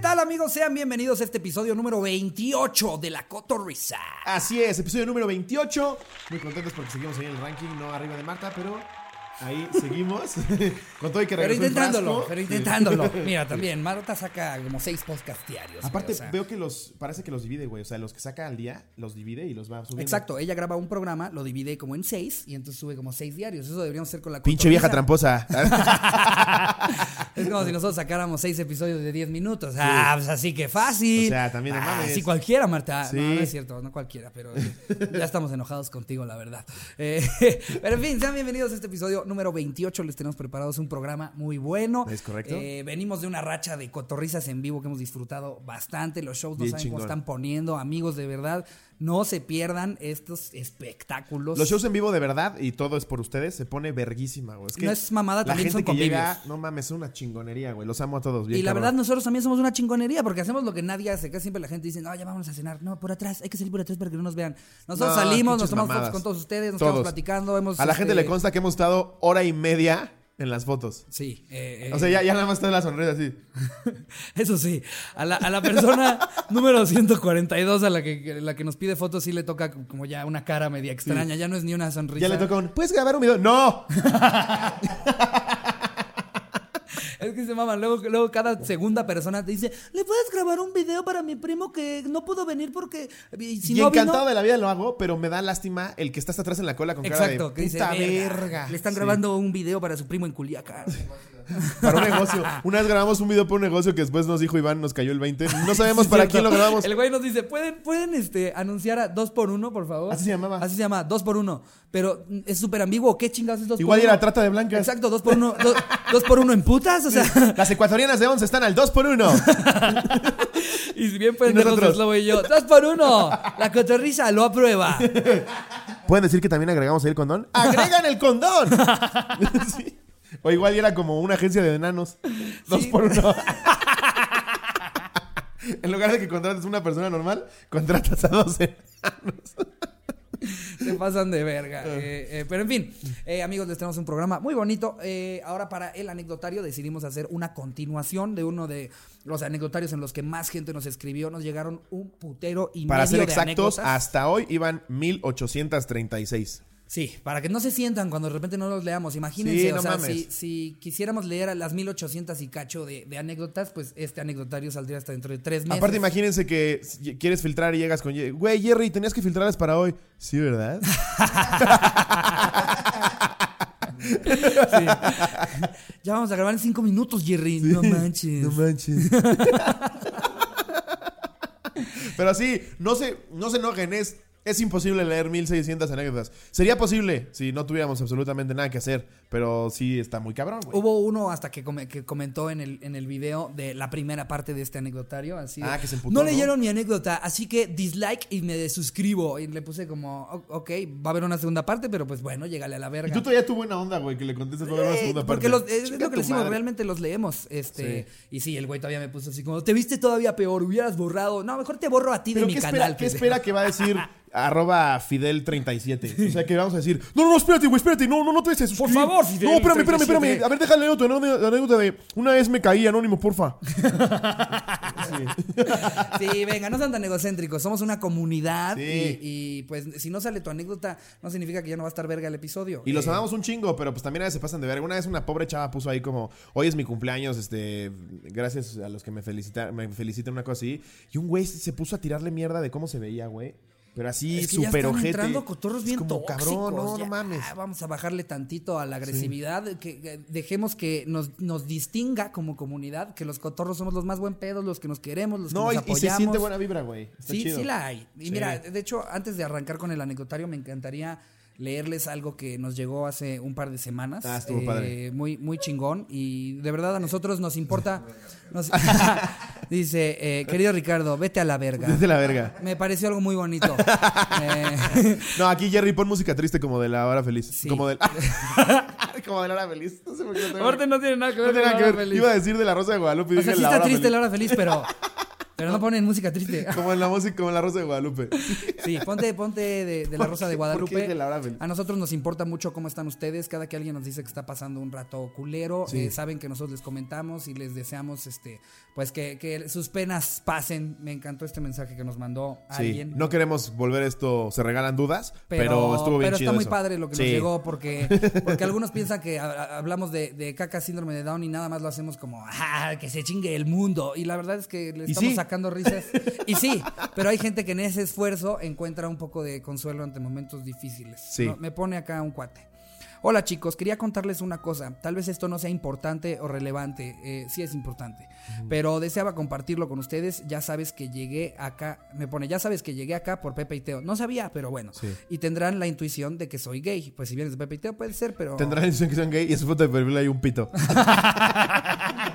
tal amigos? Sean bienvenidos a este episodio número 28 de La Cotorrisa. Así es, episodio número 28. Muy contentos porque seguimos ahí en el ranking, no arriba de Marta, pero Ahí seguimos. Con todo y que Pero intentándolo, pero intentándolo. Mira, también, Marta saca como seis podcasts diarios. Aparte, güey, o sea. veo que los. Parece que los divide, güey. O sea, los que saca al día, los divide y los va subiendo. Exacto, ella graba un programa, lo divide como en seis y entonces sube como seis diarios. Eso deberíamos hacer con la Pinche vieja tramposa. Es como si nosotros sacáramos seis episodios de 10 minutos. Ah, pues así que fácil. O sea, también no Ah, mames. sí, cualquiera, Marta. Sí. No, no es cierto, no cualquiera, pero ya estamos enojados contigo, la verdad. Eh, pero en fin, sean bienvenidos a este episodio número 28. Les tenemos preparados un programa muy bueno. Es correcto. Eh, venimos de una racha de cotorrizas en vivo que hemos disfrutado bastante. Los shows no Bien saben cómo están poniendo. Amigos, de verdad, no se pierdan estos espectáculos. Los shows en vivo de verdad, y todo es por ustedes, se pone verguísima, güey. Es que No es mamada, la también gente son que convivios. llega, no mames, es una chingonería, güey. Los amo a todos. Bien y la cabrón. verdad, nosotros también somos una chingonería porque hacemos lo que nadie hace. Casi siempre la gente dice, no, ya vamos a cenar. No, por atrás, hay que salir por atrás para que no nos vean. Nosotros No, salimos, nos tomamos fotos con todos ustedes, nos Todos. quedamos platicando. Hemos, A la gente este, le consta que hemos estado hora y media en las fotos. Sí. eh, O sea, ya, ya nada más está la sonrisa así. Eso sí, a la, a la persona número 142 a la que, la que nos pide fotos sí le toca como ya una cara media extraña. Ya no es ni una sonrisa. Ya le toca un, ¿puedes grabar un video? ¡No! Es que se maman. Luego, luego cada segunda persona te dice, ¿le puedes grabar un video para mi primo que no pudo venir porque... Y si y no encantado vino, de la vida lo hago, pero me da lástima el que está hasta atrás en la cola con Exacto, cara de que dice, puta verga, verga. Le están Sí. grabando un video para su primo en Culiacán. Para un negocio. Una vez grabamos un video para un negocio que después nos dijo Iván, nos cayó el 20. No sabemos para Cierto. quién lo grabamos. El güey nos dice, ¿pueden, pueden este, anunciar a dos por uno, por favor? Así se llamaba. Así se llama, dos por uno. Pero mm, es súper ambiguo. ¿Qué chingados es dos Igual por era uno? trata de blancas. Exacto, dos por uno. do- dos por uno en putas, o sea. Las ecuatorianas de 11 están al 2 por 1 y si bien pendejos nosotros. Slobo y yo, dos por uno. La cotorriza lo aprueba. ¿Pueden decir que también agregamos ahí el condón? ¡Agregan el condón! Sí. O igual era como una agencia de enanos. Dos por uno. en lugar de que contrates una persona normal, contratas a dos enanos. Se pasan de verga. Ah. Eh, eh, pero en fin, eh, amigos, les tenemos un programa muy bonito. Eh, ahora para el anecdotario decidimos hacer una continuación de uno de los anecdotarios en los que más gente nos escribió. Nos llegaron un putero y Para medio ser de exactos, anécdotas. hasta hoy iban 1836. Sí, para que no se sientan cuando de repente no los leamos. Imagínense, Sí, o no sea, si, si quisiéramos leer a las 1800 y cacho de, de anécdotas, pues este anecdotario saldría hasta dentro de tres meses. Aparte, imagínense que quieres filtrar y llegas con... Güey, Jerry, tenías que filtrarlas para hoy. Sí, ¿verdad? Sí. ya vamos a grabar en cinco minutos, Jerry. No manches. No manches. Pero sí, no se, no se enojen, es, es imposible leer 1600 anécdotas. Sería posible si no tuviéramos absolutamente nada que hacer, pero sí está muy cabrón, güey. Hubo uno hasta que, come- que comentó en el, en el video de la primera parte de este anecdotario. Así de, Ah, que se emputó, no ¿no? leyeron mi anécdota, así que dislike y me desuscribo. Y le puse como, "O- ok, va a haber una segunda parte, pero pues bueno, llégale a la Y verga. tú todavía tu buena onda, güey, que le contestes toda la Eh, segunda parte. porque los, es Chinga lo que tu decimos, madre. realmente los leemos. Este, Y sí, el güey todavía me puso así como, te viste todavía peor, hubieras borrado. No, mejor te borro a ti de Pero mi ¿qué canal. espera, ¿qué pendejo". espera que va a decir arroba Fidel37? O sea, que vamos a decir, no, no, no, espérate, güey, espérate, no, no, no te a suscribir. favor, Fidel No, espérame, espérame, 37. espérame. A ver, déjale tu anécdota anécdota de una vez me caí, anónimo, porfa. Sí, venga, no sean tan egocéntricos. Somos una comunidad Sí. y, y, pues si no sale tu anécdota, no significa que ya no va a estar verga el episodio. Y los Eh, amamos un chingo, pero pues también a veces se pasan de ver. Una vez una pobre chava puso ahí como, hoy es mi cumpleaños, este, gracias a los que me felicitan, me felicitan una cosa así. Y un güey se puso a tirarle mierda de cómo se veía, güey. Pero así, Es que ya súper están ojete. entrando cotorros bien como, tóxicos. cabrón, no, ya. no mames. Vamos a bajarle tantito a la agresividad. Que, que dejemos que nos, nos distinga como comunidad, que los cotorros somos los más buen pedos, los que nos queremos, los que No, nos y, y apoyamos. se siente buena vibra, güey. Sí, chido. sí la hay. Y Sí. mira, de hecho, antes de arrancar con el anecdotario, me encantaría leerles algo que nos llegó hace un par de semanas. Ah, estuvo Eh, padre. Muy, muy chingón. Y de verdad a nosotros nos importa. nos- dice, eh, querido Ricardo, vete a la verga. Desde la verga. Me pareció algo muy bonito. Eh, No, aquí Jerry pon música triste como de la hora feliz. Sí. Como del. como de la hora feliz. No sé por qué no tengo- Aparte no tiene nada que no ver tiene con nada la que hora ver. feliz. Iba a decir de la Rosa de Guadalupe. O sea, la está hora triste feliz. la hora feliz, pero Pero no ponen música triste. Como en la música, como en la Rosa de Guadalupe. Sí, ponte, ponte de, de la Rosa de ¿Por qué Guadalupe. de la? A nosotros nos importa mucho cómo están ustedes. Cada que alguien nos dice que está pasando un rato culero, Sí. eh, saben que nosotros les comentamos y les deseamos este pues que, que sus penas pasen. Me encantó este mensaje que nos mandó Sí, alguien. no queremos volver esto, se regalan dudas, pero, estuvo bien pero chido está muy eso. padre lo que Sí. nos llegó porque, porque algunos piensan que hablamos de, de caca síndrome de Down y nada más lo hacemos como "Ah, que se chingue el mundo y la verdad es que le estamos sí. Sacando risas y sí pero hay gente que en ese esfuerzo encuentra un poco de consuelo ante momentos difíciles Sí. No, me pone acá un cuate Hola chicos, quería contarles una cosa. Tal vez esto no sea importante o relevante. eh, sí es importante. Pero deseaba compartirlo con ustedes. Ya sabes que llegué acá. Me pone, ya sabes que llegué acá por Pepe y Teo. No sabía, pero bueno. Sí. Y tendrán la intuición de que soy gay. Pues si vienes de Pepe y Teo puede ser, pero... Tendrán la intención que sean gay y en su foto de perfil hay un pito.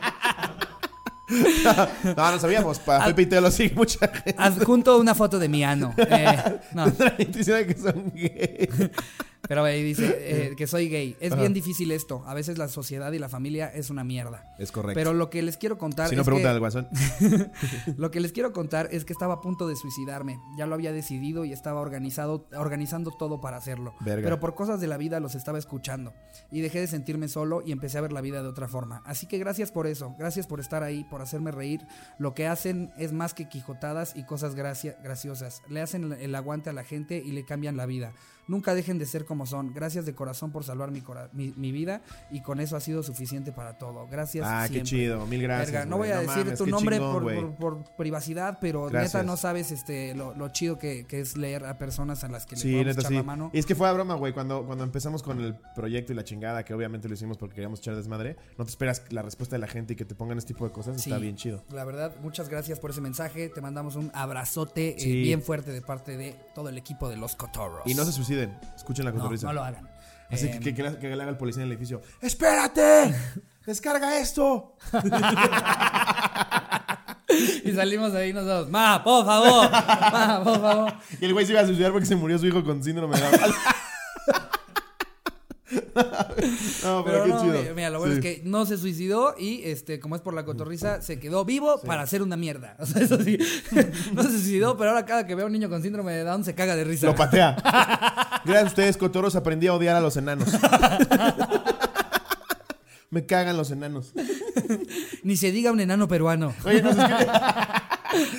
no, no sabíamos. Para Pepe y Teo lo sigue mucha gente. Adjunto una foto de mi ano. Eh, no, que son gay. pero ahí dice eh, que soy gay. Es bien difícil esto. A veces la sociedad y la familia es una mierda. Es correcto. Pero lo que les quiero contar si no, es que... al guasón. Lo que les quiero contar es que estaba a punto de suicidarme. Ya lo había decidido y estaba organizado, organizando todo para hacerlo. Verga. Pero por cosas de la vida los estaba escuchando. Y dejé de sentirme solo y empecé a ver la vida de otra forma. Así que gracias por eso. Gracias por estar ahí, por hacerme reír. Lo que hacen es más que quijotadas y cosas gracia- graciosas. Le hacen el aguante a la gente y le cambian la vida. Nunca dejen de ser como son. Gracias de corazón por salvar mi, cora- mi, mi vida y con eso ha sido suficiente para todo. Gracias. Ah, qué chido. Mil gracias. Verga, no voy a decir mames, tu nombre chingón, por, güey. por- por privacidad, pero Gracias. neta no sabes este lo, lo chido que, que es leer a personas a las que le Sí, podemos neta echar sí. la mano. Y es que fue a broma, güey. Cuando, cuando empezamos con el proyecto y la chingada, que obviamente lo hicimos porque queríamos echar desmadre, no te esperas la respuesta de la gente y que te pongan este tipo de cosas. Sí. Está bien chido. La verdad, muchas gracias por ese mensaje. Te mandamos un abrazote eh, bien fuerte de parte de todo el equipo de los Cotorros. Y no se suiciden. Escuchen la cotorriza. no lo hagan. Así que, que, que le- que le haga el policía en el edificio. ¡Espérate! ¡Descarga esto! y salimos ahí nosotros. Ma, por favor. Ma, por favor. Y el güey se iba a suicidar porque se murió su hijo con síndrome de Down. no, pero, Pero qué no, chido. mira, lo bueno Sí. es que no se suicidó y este, como es por la cotorriza, se quedó vivo para hacer una mierda. O sea, eso sí. no se suicidó, pero ahora cada que ve a un niño con síndrome de Down se caga de risa. Lo patea. Gracias a ustedes, Cotoros, aprendí a odiar a los enanos. Me cagan los enanos. Ni se diga un enano peruano. Oye, nos escriben,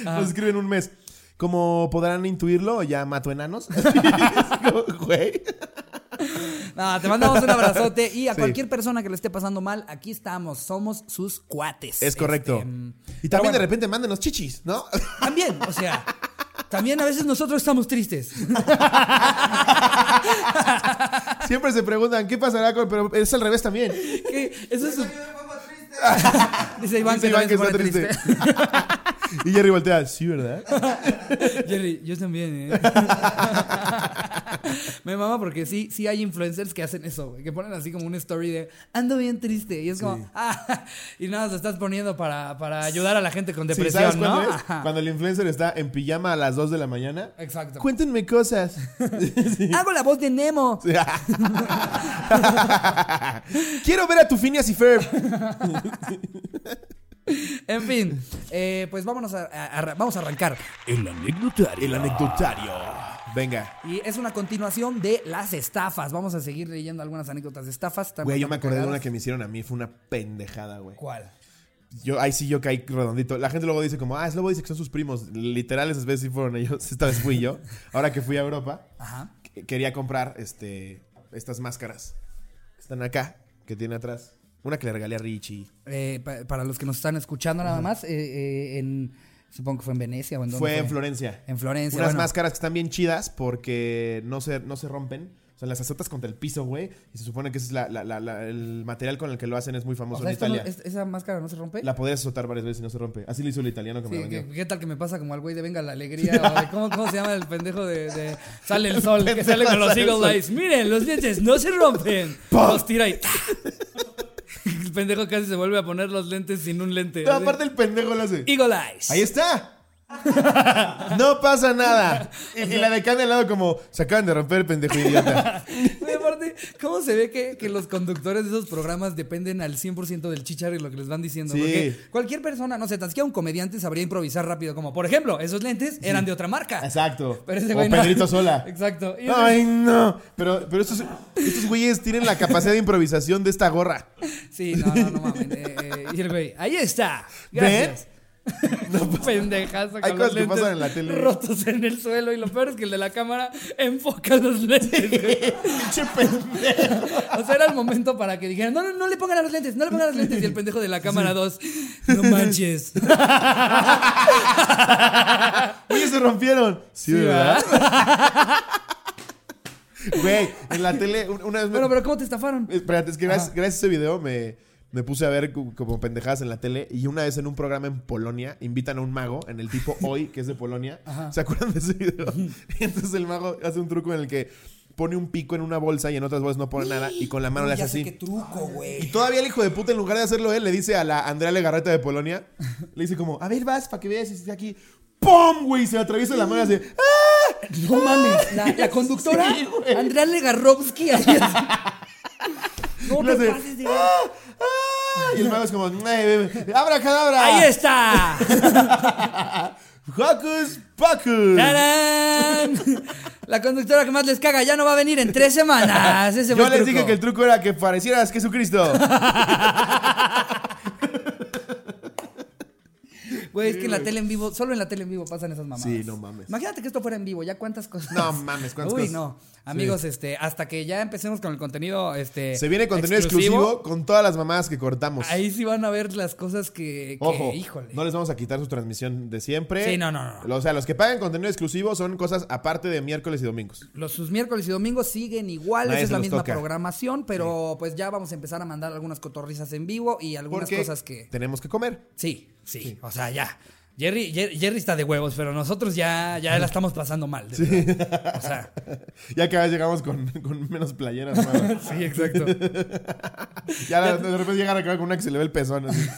nos escriben un mes. Como podrán intuirlo, ya mato enanos. Güey. No, te mandamos un abrazote y a Sí. cualquier persona que le esté pasando mal, aquí estamos, somos sus cuates. Es correcto. Este, mm, y también de repente mándenos chichis, ¿no? También, o sea, también a veces nosotros estamos tristes. Siempre se preguntan, ¿qué pasará con...? Pero es al revés también. Eso es Dice Iván Dice que Iván que está triste. Y Jerry voltea, sí, ¿verdad? Jerry, yo también, ¿eh? Me mama porque sí, sí hay influencers que hacen eso, güey. Que ponen así como una story de ando bien triste. Y es como, ah, y nada, se estás poniendo para, para ayudar a la gente con Sí, depresión, ¿sabes ¿no? es? Cuando el influencer está en pijama a las 2 de la mañana. Exacto. Cuéntenme cosas. Hago la voz de Nemo. Quiero ver a tu Phineas y Ferb. En fin, eh, pues vámonos a, a- a- vamos a arrancar. El anecdotario. El anecdotario. Venga. Y es una continuación de las estafas. Vamos a seguir leyendo algunas anécdotas de estafas. Güey, yo me acordé de una que me hicieron a mí. Fue una pendejada, güey. ¿Cuál? Yo, ahí sí yo caí redondito. La gente luego dice como, ah, es luego dice que son sus primos. Literal, esas veces sí fueron ellos. Esta vez fui yo. Ahora que fui a Europa, Ajá. quería comprar este, estas máscaras que están acá, que tiene atrás. Una que le regalé a Richie. Eh, pa- para los que nos están escuchando nada más, eh, eh, en, supongo que fue en Venecia o en dónde Fue en Florencia. En Florencia. Unas bueno. máscaras que están bien chidas porque no se, no se rompen. O sea, las azotas contra el piso, güey. Y se supone que ese es la- la- la- la- el material con el que lo hacen es muy O famoso sea, en esto no- Italia. es- ¿Esa máscara no se rompe? La podrías azotar varias veces y no se rompe. Así lo hizo el italiano que me Sí, ¿qué, vendió. qué tal que me pasa como al güey de Venga la Alegría? o de ¿cómo, cómo se llama el pendejo de, de Sale el Sol? que sale con los Sale el Eagle Sol. Eyes. Miren, los dientes no se rompen. Los tira y... pendejo casi se vuelve a poner los lentes sin un lente. No, aparte el pendejo lo hace. Eagle Eyes. Ahí está. No pasa nada. Y, y la de acá de al lado como, se acaban de romper el pendejo idiota. Aparte, cómo se ve que, que los conductores de esos programas dependen al 100% del chicharro y lo que les van diciendo? Sí. Porque cualquier persona, no sé, tan siquiera un comediante sabría improvisar rápido, como por ejemplo, esos lentes eran de otra marca. Exacto. Pero ese o güey no. Pedrito Sola. Exacto. Y ese- Ay, no. Pero, pero estos, estos güeyes tienen la capacidad de improvisación de esta gorra. Sí, no, no, no mames. eh, eh, y el güey, ahí está. Gracias. Pendejazo Hay con cosas que pasan en la tele. rotos en el suelo y lo peor es que el de la cámara enfoca los lentes. güey. Pinche pendejo. O sea, era el momento para que dijeran, no, no, no le pongan a los lentes, no le pongan a los lentes. Y el pendejo de la cámara 2, no manches. Oye, se rompieron. Sí, Sí, ¿verdad? Güey, en la tele, un- una vez me. Bueno, pero ¿cómo te estafaron? Espérate, es que gracias, gracias a ese video me, me puse a ver como pendejadas en la tele. Y una vez en un programa en Polonia invitan a un mago, en el tipo Hoy, que es de Polonia. Ajá. ¿Se acuerdan de ese video? Y entonces el mago hace un truco en el que pone un pico en una bolsa y en otras bolsas no pone nada. Y con la mano le hace Ya sé así. qué truco, Y güey. todavía el hijo de puta, en lugar de hacerlo él, le dice a la Andrea Legarreta de Polonia, le dice como, a ver, vas, para que veas si está aquí. ¡Pum! Güey, se atraviesa la mano y hace, ¡ah! No mames, la, la conductora, Sí. Andrea Legarrovsky. No te pases de... ¡ah! Y el mago es como, "Eh, eh, ¡abra cadabra! ¡Ahí está! ¡Hocus pocus! ¡Tarán! La conductora que más les caga ya no va a venir en tres semanas. Ese Yo les truco. dije que el truco era que parecieras Jesucristo. Güey, es que en la tele en vivo, solo en la tele en vivo pasan esas mamadas. Sí, no mames. Imagínate que esto fuera en vivo, ya cuántas cosas. No mames, cuántas Uy, cosas. no. Amigos, este, hasta que ya empecemos con el contenido, este. Se viene contenido exclusivo, con todas las mamadas que cortamos. Ahí sí van a ver las cosas que. que, Ojo, híjole. no les vamos a quitar su transmisión de siempre. Sí, no, no, no. O sea, los que pagan contenido exclusivo son cosas aparte de miércoles y domingos. Los sus miércoles y domingos siguen igual, Nadie esa es la misma toca. programación, pero pues ya vamos a empezar a mandar algunas cotorrizas en vivo y algunas Porque cosas que. tenemos que comer. Sí, sí, o sea, ya. Jerry, Jerry, Jerry está de huevos, pero nosotros ya, ya la estamos pasando mal. de verdad. O sea, Ya que a veces llegamos con, con menos playeras. sí, exacto. ya la- de repente llegan acá con una que se le ve el pezón. así.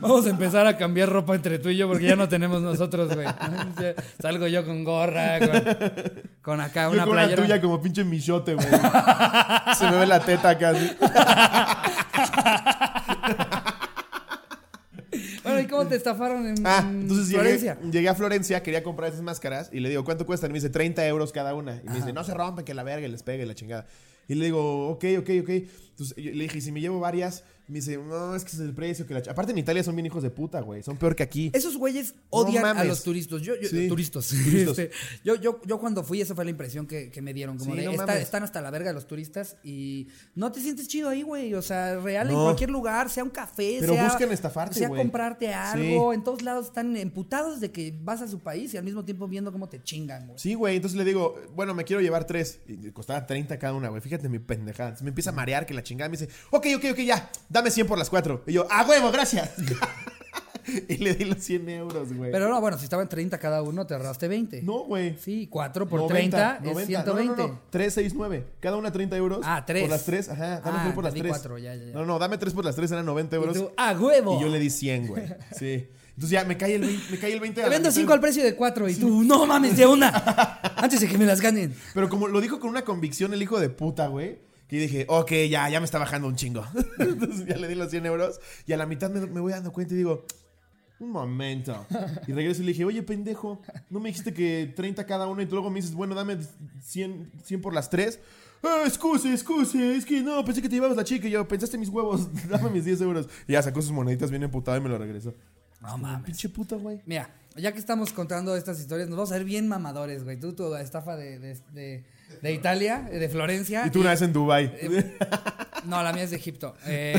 Vamos a empezar a cambiar ropa entre tú y yo porque ya no tenemos nosotros, güey. Salgo yo con gorra, con, con acá Yo una con una playera. tuya como pinche michote, güey. se me ve la teta acá. Así. Bueno, ¿y cómo te estafaron en, Ah, en entonces llegué, Florencia? llegué a Florencia, quería comprar esas máscaras y le digo, ¿cuánto cuestan? Y me dice, 30 euros cada una. Y me dice, no se rompen, que la verga y les pegue la chingada. Y le digo, ok, ok, ok. Entonces le dije, ¿y si me llevo varias? Me dice, no, es que es el precio. que la ch-". Aparte en Italia son bien hijos de puta, güey. Son peor que aquí. Esos güeyes odian a mames. los turistas. Yo, yo- Sí. turistas. Turistas. Este, yo, yo, yo cuando fui, esa fue la impresión que, que me dieron. Como Sí, de, no "Está- mames. están hasta la verga los turistas y no te sientes chido ahí, güey. O sea, real en No. cualquier lugar, sea un café, Pero sea, buscan estafarte, sea güey. comprarte algo. En todos lados están emputados de que vas a su país y al mismo tiempo viendo cómo te chingan, güey. Sí, güey. Entonces le digo, bueno, me quiero llevar tres. Y costaba 30 cada una, güey. Fíjate mi pendejada. Entonces me empieza a marear que la chingada me dice, ok, ok, ok, ya. Dame 100 por las cuatro. Y yo, a huevo, gracias. y le di los 100 euros, güey. Pero no, bueno, si estaban 30 cada uno, te ahorraste 20. No, güey. Sí, 4 por 90, 30 es 90. 120. No, no, no, 3, 6, 9. Cada una 30 euros. Ah, tres. Por las 3, ajá. Dame Ah, 3 por las entendí 3. cuatro, ya, ya, ya. No, no, dame 3 por las 3, eran 90 Y euros. tú, ¡a huevo! Y yo le di 100, güey. Sí. Entonces ya me cae el 20. Me cae el 20 a Te vendo mitad. 5 al precio de 4 y tú, no mames, de una. Antes de que me las ganen. Pero como lo dijo con una convicción el hijo de puta, güey. Que dije, ok, ya, ya me está bajando un chingo. Entonces ya le di los 100 euros. Y a la mitad me, me voy dando cuenta y digo, un momento. Y regreso y le dije, oye, pendejo, ¿no me dijiste que 30 cada uno? Y tú luego me dices, bueno, dame 100, 100 por las tres. Ah, excuse, excuse, es que no, pensé que te llevabas la chica y yo, pensaste mis huevos, dame mis 10 euros. Y ya sacó sus moneditas bien emputado y me lo regresó. No mames. Pinche puta, güey. Mira, ya que estamos contando estas historias, nos vamos a ver bien mamadores, güey. Tú, tu estafa de, de, de, de Italia, eh, de Florencia. Y tú una vez en Dubai. No, la mía es de Egipto. Eh,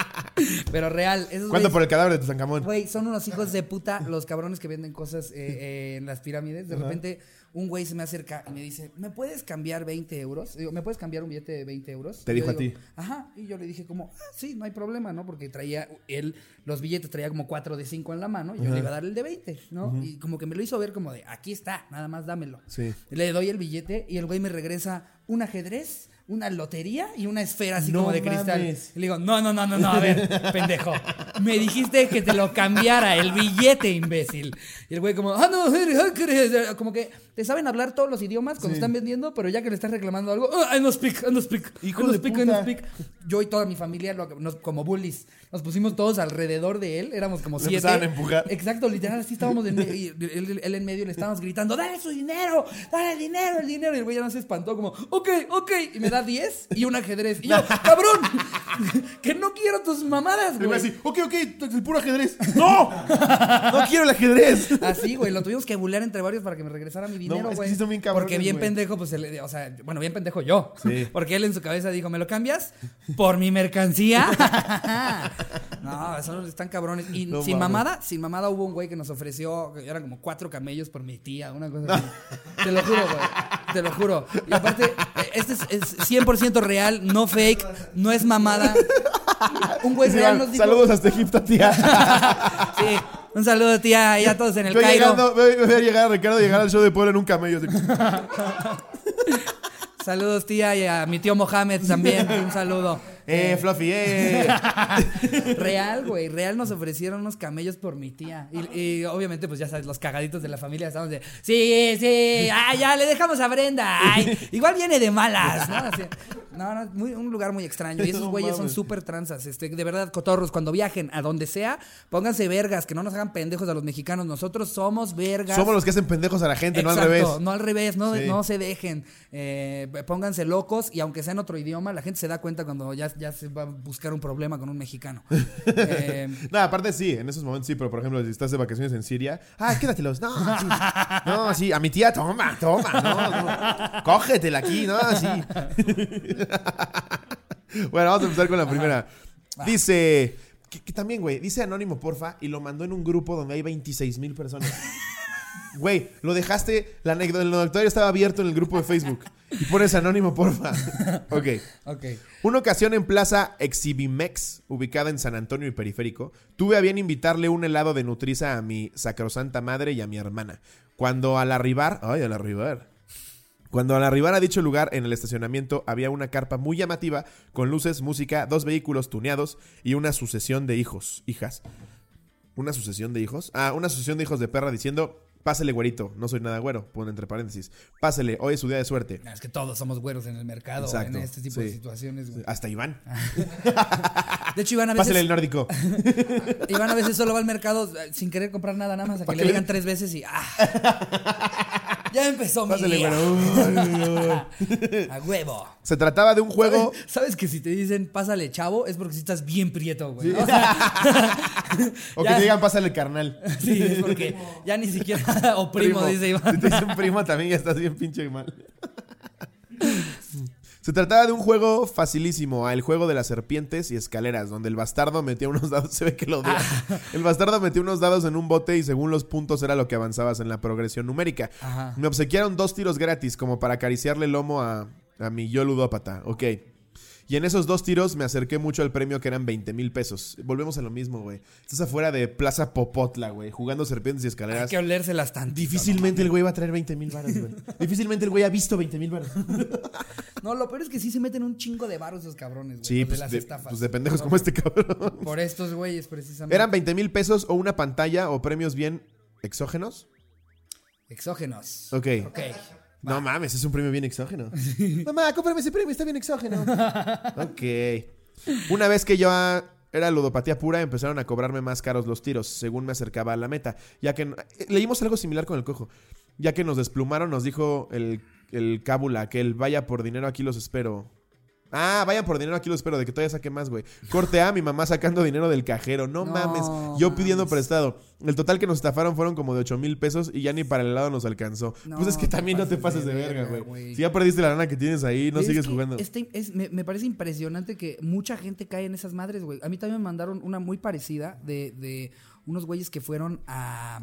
pero real. Esos ¿Cuánto güeyes- por el cadáver de tu Tutankamón? Güey, son unos hijos de puta los cabrones que venden cosas eh, eh, en las pirámides. De repente, un güey se me acerca y me dice, ¿me puedes cambiar 20 euros? Digo, ¿me puedes cambiar un billete de 20 euros? Te Y dijo a digo, ti. Ajá. Y yo le dije como, ah, sí, no hay problema, ¿no? Porque traía, él, los billetes traía como 4 de 5 en la mano y yo le iba a dar el de 20, ¿no? Y como que me lo hizo ver como de, aquí está, nada más dámelo. Sí. Le doy el billete y el güey me regresa un ajedrez, una lotería y una esfera así No como de cristal. mames. Y le digo, no, no, no, no, no, a ver, pendejo. Me dijiste que te lo cambiara el billete, imbécil. Y el güey como, ah, no, como que te saben hablar todos los idiomas cuando Sí. están vendiendo, pero ya que le estás reclamando algo, "Ah, I no speak, I no speak, Hijo I no de speak, I no puta. speak. Yo y toda mi familia, lo- nos- como bullies, nos pusimos todos alrededor de él, éramos como Le siete. empezaban a empujar. Exacto, literal, así estábamos en medio, y él, él en medio le estábamos gritando, dale su dinero, dale el dinero, el dinero. Y el güey ya no se espantó, como, ok, ok. Y me da 10 y un ajedrez. Y yo, cabrón, que no quiero tus mamadas, Le voy a güey. decir, ok, ok, el puro ajedrez. ¡No! ¡No quiero el ajedrez! Así, güey, lo tuvimos que bulear entre varios para que me regresara mi dinero, es que sí bien cabrones, Porque bien pendejo, pues, se le- o sea, bueno, bien pendejo yo. Sí. Porque él en su cabeza dijo, ¿me lo cambias? ¿Por mi mercancía? no, son, están cabrones. Y No sin mamada, sin mamada hubo un güey que nos ofreció, eran como cuatro camellos por mi tía, una cosa así. Te lo juro, güey. Te lo juro. Y aparte, este es, es 100% real, no fake, no es mamada. Un güey real nos dijo... Saludos hasta Egipto, tía. Sí, un saludo, tía, ya todos en el Yo Cairo. llegando, veo, veo llegar a Ricardo llegar al show de Puebla en un camello. así. Saludos, tía, y a mi tío Mohamed también. Un saludo. Eh, Fluffy, eh. Real, güey. Real nos ofrecieron unos camellos por mi tía. Y, y obviamente, pues ya sabes, los cagaditos de la familia estamos de. Sí, sí. Ah, ya le dejamos a Brenda. Ay, igual viene de malas, ¿no? Así, no, no, muy- un lugar muy extraño. Y esos No güeyes son súper transas. Este, de verdad, cotorros, cuando viajen a donde sea, pónganse vergas, que no nos hagan pendejos a los mexicanos. Nosotros somos vergas. Somos los que hacen pendejos a la gente, no al revés. No al revés, no, Sí. no se dejen. Eh, pónganse locos y aunque sea en otro idioma, la gente se da cuenta cuando ya, ya se va a buscar un problema con un mexicano. Eh, No, aparte sí, en esos momentos sí, pero por ejemplo, si estás de vacaciones en Siria, ah, quédatelos. No, sí. No, sí, a mi tía, toma, toma, no, no. Cógetela aquí, no, sí. bueno, vamos a empezar con la primera. Dice, que, que también, güey, dice anónimo, porfa, y lo mandó en un grupo donde hay 26 mil personas. Güey, lo dejaste, la anécdota del doctor estaba abierto en el grupo de Facebook. Y pones anónimo, porfa. ok. ok. Una ocasión en Plaza Exhibimex, ubicada en San Antonio y Periférico, tuve a bien invitarle un helado de Nutriza a mi sacrosanta madre y a mi hermana. Cuando al arribar, ay, al arribar. Cuando al arribar a dicho lugar en el estacionamiento había una carpa muy llamativa con luces, música, dos vehículos tuneados y una sucesión de hijos, hijas. ¿Una sucesión de hijos? Ah, una sucesión de hijos de perra diciendo, pásele güerito, no soy nada güero, pone entre paréntesis. Pásele, hoy es su día de suerte. Es que todos somos güeros en el mercado, Exacto, en este tipo de situaciones. güey. Hasta Iván. De hecho, Iván a veces, Pásele el nórdico. Iván a veces solo va al mercado eh, sin querer comprar nada, nada más a que ¿Para le qué le- digan tres veces y ¡ah! ya empezó mi Pásele, día. güero. A huevo. Se trataba de un juego. ¿Sabes, sabes que si te dicen pásale chavo es porque si estás bien prieto, güey. O sea, O Ya. que te digan, pásale carnal. sí, es porque ya ni siquiera. O primo, dice Si Iván. te dicen primo también ya estás bien pinche mal. Se trataba de un juego facilísimo, ah, el juego de las serpientes y escaleras, donde el bastardo metía unos dados, se ve que lo odia. El bastardo metía unos dados en un bote y según los puntos era lo que avanzabas en la progresión numérica. Ajá. Me obsequiaron dos tiros gratis como para acariciarle el lomo a, a mi yo ludópata, ok. Y en esos dos tiros me acerqué mucho al premio que eran 20 mil pesos. Volvemos a lo mismo, güey. Estás afuera de Plaza Popotla, güey, jugando serpientes y Hay escaleras. que olérselas tanto. Difícilmente el güey va a traer 20 mil baros, güey. Difícilmente el güey ha visto 20 mil baros. No, lo peor es que sí se meten un chingo de baros esos cabrones, güey. Sí, pues de las de, estafas. pues de pendejos como este cabrón. Por estos güeyes, precisamente. Eran 20 mil pesos o una pantalla o premios bien exógenos. Exógenos. Ok. Ok. No mames, es un premio bien exógeno. Mamá, cómprame ese premio, está bien exógeno. ok. Una vez que yo era ludopatía pura, empezaron a cobrarme más caros los tiros, según me acercaba a la meta. Ya que eh, leímos algo similar con el cojo. Ya que nos desplumaron, nos dijo el, el cábula que el vaya por dinero, aquí los espero. Ah, vayan por dinero, aquí los espero, de que todavía saque más, güey. Corte A, mi mamá sacando dinero del cajero. No, No mames. Yo pidiendo mames. prestado. El total que nos estafaron fueron como de 8 mil pesos y ya ni para el helado nos alcanzó. No, pues es que también no te pases de de verga, güey. Si ya perdiste la lana que tienes ahí, no Es sigues jugando. este- es- me, me parece impresionante que mucha gente cae en esas madres, güey. A mí también me mandaron una muy parecida de, de unos güeyes que fueron a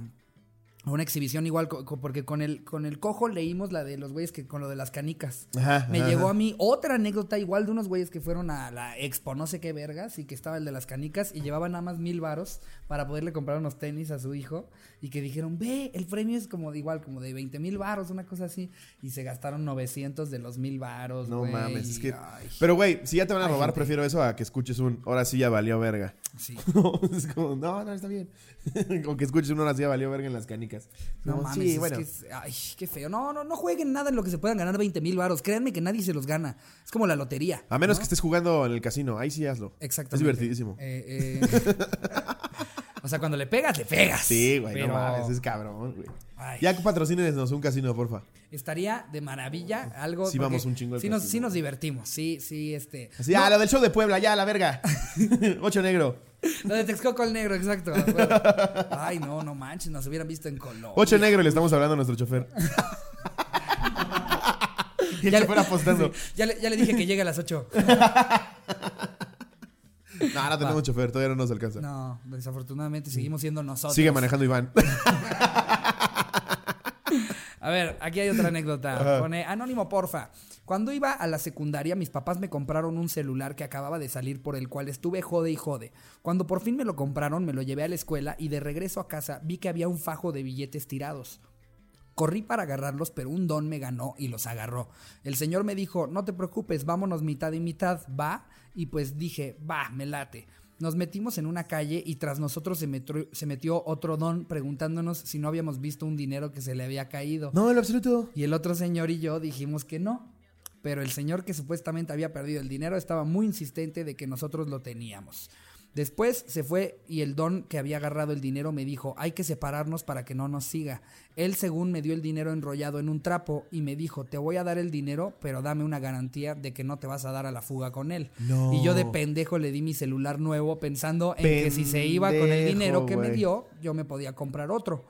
una exhibición igual, porque con el, con el cojo leímos la de los güeyes que con lo de las canicas. Ajá, Me ajá, llegó a mí otra anécdota igual de unos güeyes que fueron a la expo, no sé qué vergas, y que estaba el de las canicas y llevaban nada más mil varos para poderle comprar unos tenis a su hijo y que dijeron, ve, el premio es como de igual, como de 20 mil varos, una cosa así, y se gastaron 900 de los mil varos, No mames, es que... ay, Pero, güey, si ya te van a robar, gente. prefiero eso a que escuches un... Ahora sí ya valió verga. sí. es como, no, no, está bien. o que escuches un ahora sí ya valió verga en las canicas. No mames, sí, es bueno. que es- ay, qué feo. No, no, no jueguen nada en lo que se puedan ganar 20 mil varos. Créanme que nadie se los gana. Es como la lotería. A menos ¿no? que estés jugando en el casino, ahí sí hazlo. Exactamente. Es divertidísimo. Eh, eh, o sea, cuando le pegas, le pegas. Sí, güey, Pero no mames, es cabrón, güey. Ay. Ya patrocínenos un casino, porfa. Estaría de maravilla algo. Sí vamos un chingo al sí nos, sí nos divertimos. Sí, sí, este. Así, ah, lo del show de Puebla, ya, la verga. Ocho negro. Lo de Texcoco el negro, exacto. Ay, no, no manches, nos hubieran visto en color. Ocho negro le estamos hablando a nuestro chofer. y el Ya le- chofer apostando. Sí, ya, le, ya le dije que llegue a las 8. No, no tenemos chofer, todavía no nos alcanza. No, desafortunadamente seguimos siendo nosotros. Sigue manejando Iván. A ver, aquí hay otra anécdota. Pone, anónimo, porfa. Cuando iba a la secundaria, mis papás me compraron un celular que acababa de salir por el cual estuve jode y jode. Cuando por fin me lo compraron, me lo llevé a la escuela y de regreso a casa vi que había un fajo de billetes tirados. Corrí para agarrarlos, pero un don me ganó y los agarró. El señor me dijo, no te preocupes, vámonos mitad y mitad, va. Y pues dije, va, me late. Nos metimos en una calle y tras nosotros se metió, se metió otro don preguntándonos si no habíamos visto un dinero que se le había caído. No, en lo absoluto. Y el otro señor y yo dijimos que no. Pero el señor que supuestamente había perdido el dinero estaba muy insistente de que nosotros lo teníamos. Después se fue y el don que había agarrado el dinero me dijo, hay que separarnos para que no nos siga. Él según me dio el dinero enrollado en un trapo y me dijo, te voy a dar el dinero, pero dame una garantía de que no te vas a dar a la fuga con él. No. Y yo de pendejo le di mi celular nuevo pensando en que si se iba con el dinero que me dio, yo me podía comprar otro.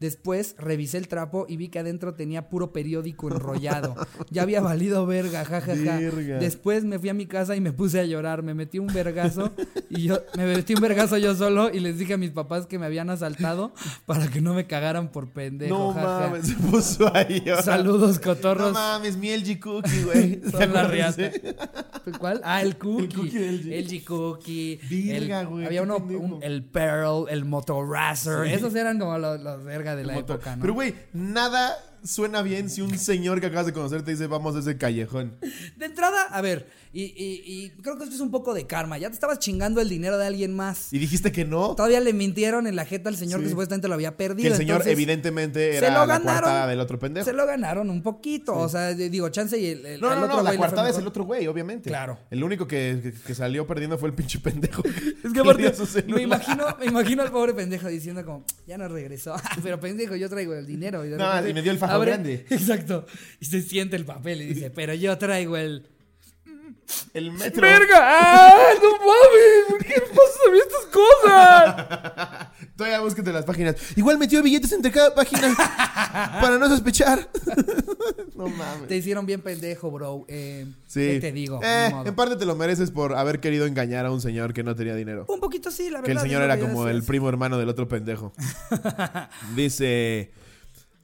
Después revisé el trapo y vi que adentro tenía puro periódico enrollado. Ya había valido verga, jajaja. Verga. Después me fui a mi casa y me puse a llorar. Me metí un vergazo y yo me metí un vergazo yo solo y les dije a mis papás que me habían asaltado para que no me cagaran por pendejo. No mames, se puso ahí. Saludos, No cotorros. mames, mi LG Cookie, güey. Son ¿Te la riata. ¿Cuál? Ah, el cookie. El cookie del LG. El G cookie. Verga, El- güey, Había uno, un- el Pearl, el Motorracer. Esos eran como los, los de la Motor- época, ¿no? Pero, güey, nada suena bien si un señor que acabas de conocer te dice vamos a ese callejón. De entrada, a ver, y, y- y creo que esto es un poco de karma. Ya te estabas chingando el dinero de alguien más. Y dijiste que no. Todavía le mintieron en la jeta al señor Sí. que supuestamente lo había perdido. Que el señor entonces, evidentemente se era la ganaron. coartada del otro pendejo. Se lo ganaron un poquito. O sea, digo, chance y el, el- No, no, otro no, la coartada es el otro güey, obviamente. Claro. El único que, que- que salió perdiendo fue el pinche pendejo. Es que aparte, me imagino, me imagino al pobre pendejo diciendo como, ya no regresó. Pero pendejo, yo traigo el dinero. Y No, y me dio el fajo grande. Exacto. Y se siente el papel y dice, pero yo traigo el... El metro. ¡Verga! ¡Ah! ¡No mames! ¿Por qué pasan a mí estas cosas? Todavía búsquete las páginas. Igual metió billetes entre cada página para no sospechar. no mames. Te hicieron bien pendejo, bro. Eh, Sí. ¿Qué te digo? Eh, en parte te lo mereces por haber querido engañar a un señor que no tenía dinero. Un poquito sí, la verdad. Que el señor era como el primo hermano del otro pendejo. Dice.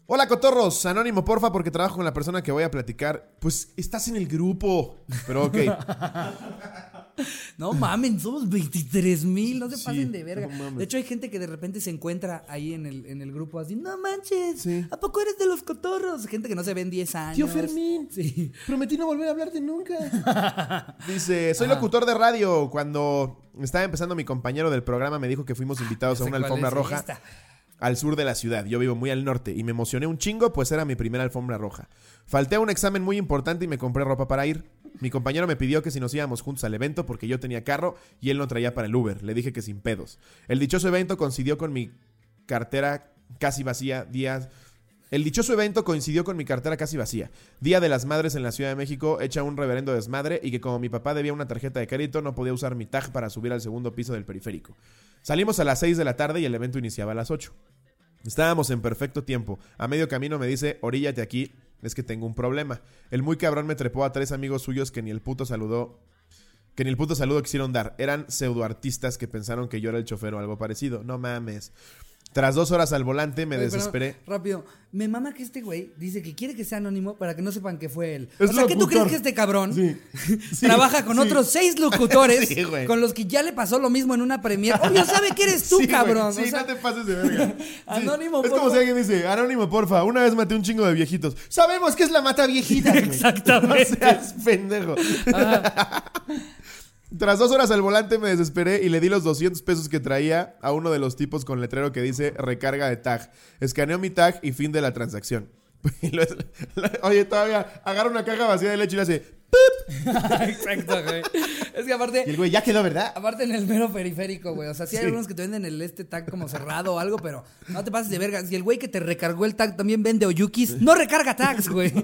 Hola cotorros, anónimo porfa porque trabajo con la persona que voy a platicar. Pues estás en el grupo. Pero ok. No mamen, somos 23 mil, no se Sí, pasen de verga. no de hecho, hay gente que de repente se encuentra ahí en el, en el grupo así, no manches, Sí. ¿a poco eres de los cotorros? Gente que no se ve en 10 años. Tío Fermín. Sí. Prometí no volver a hablarte nunca. Dice, soy locutor de radio. Cuando estaba empezando mi compañero del programa me dijo que fuimos invitados a una alfombra roja esta. Al sur de la ciudad. Yo vivo muy al norte y me emocioné un chingo pues era mi primera alfombra roja. Falté a un examen muy importante y me compré ropa para ir. Mi compañero me pidió que si nos íbamos juntos al evento porque yo tenía carro y él no traía para el Uber. Le dije que sin pedos. El dichoso evento coincidió con mi cartera casi vacía días... El dichoso evento coincidió con mi cartera casi vacía. Día de las Madres en la Ciudad de México, hecha un reverendo desmadre y que como mi papá debía una tarjeta de crédito no podía usar mi tag para subir al segundo piso del periférico. Salimos a las 6 de la tarde y el evento iniciaba a las 8. Estábamos en perfecto tiempo. A medio camino me dice, oríllate aquí, es que tengo un problema. El muy cabrón me trepó a tres amigos suyos que ni el puto saludó. Que ni el puto saludo quisieron dar. Eran pseudoartistas que pensaron que yo era el chofer o algo parecido. No mames. Tras dos horas al volante me Oye, pero, desesperé. rápido, me mama que este güey dice que quiere que sea anónimo para que no sepan que fue él. Es o sea, ¿qué tú crees que este cabrón Sí. Sí, trabaja con sí. otros seis locutores con los que ya le pasó lo mismo en una premier? Obvio sabe que eres tú, güey. cabrón. Sí, o sea, no te pases de verga. Sí. Anónimo, Es como si alguien dice, anónimo, porfa, una vez maté un chingo de viejitos. Sabemos que es la mata viejita. güey. Exactamente. No seas pendejo. Tras dos horas al volante me desesperé y le di los 200 pesos que traía a uno de los tipos con letrero que dice recarga de tag. Escaneó mi tag y fin de la transacción. Oye, todavía agarra una caja vacía de leche y le hace... Exacto, güey. Es que aparte, Y el güey, ya quedó, ¿verdad? aparte en el mero periférico, güey. O sea, sí hay Sí. algunos que te venden el este tag como cerrado o algo, pero no te pases de verga. Si el güey que te recargó el tag también vende oyukis, no recarga tags, güey.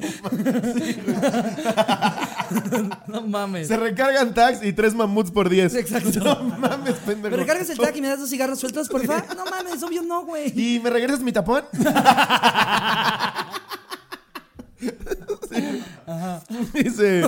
no mames. Se recargan tags y tres mamuts por 10. Exacto. No mames, pendejo. ¿Me recargas el tag y me das dos cigarros sueltos, porfa? No mames, obvio no, güey. ¿Y me regresas mi tapón? Dice.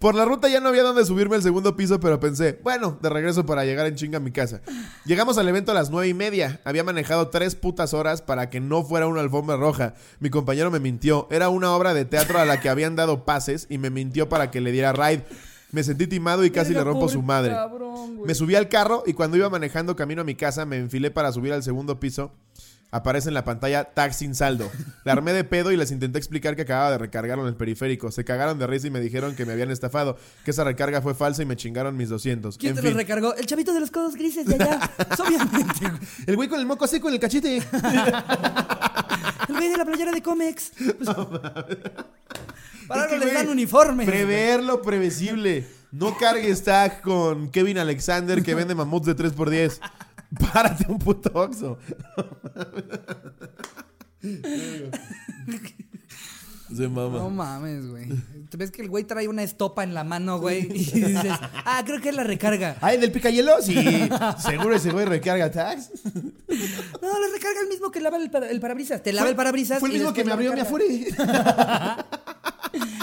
Por la ruta ya no había dónde subirme al segundo piso, pero pensé, bueno, de regreso para llegar en chinga a mi casa. Llegamos al evento a las nueve y media. Había manejado tres putas horas para que no fuera una alfombra roja. Mi compañero me mintió. Era una obra de teatro a la que habían dado pases y me mintió para que le diera ride. Me sentí timado y casi le rompo su madre. cabrón. Me subí al carro y cuando iba manejando camino a mi casa me enfilé para subir al segundo piso. Aparece en la pantalla tag sin saldo. La armé de pedo y les intenté explicar que acababa de recargarlo en el periférico. Se cagaron de risa y me dijeron que me habían estafado, que esa recarga fue falsa y me chingaron mis 200. ¿Quién En te fin. lo recargó? El chavito de los codos grises de allá. Obviamente. El güey con el moco seco en el cachete. El güey de la playera de Comex. Pues, para Es que, les dan uniformes. Prever lo previsible. No cargues tag con Kevin Alexander que vende mamuts de 3x10. Párate un puto oxo. Se mama. No mames, güey. Te ves que el güey trae una estopa en la mano, güey. Y dices, ah, creo que es la recarga. ¿el del picayelo? Sí. Seguro ese güey recarga tags. No, la recarga el mismo que lava el, para- el parabrisas. Te lava el parabrisas. Fue el y mismo que me abrió mi afure.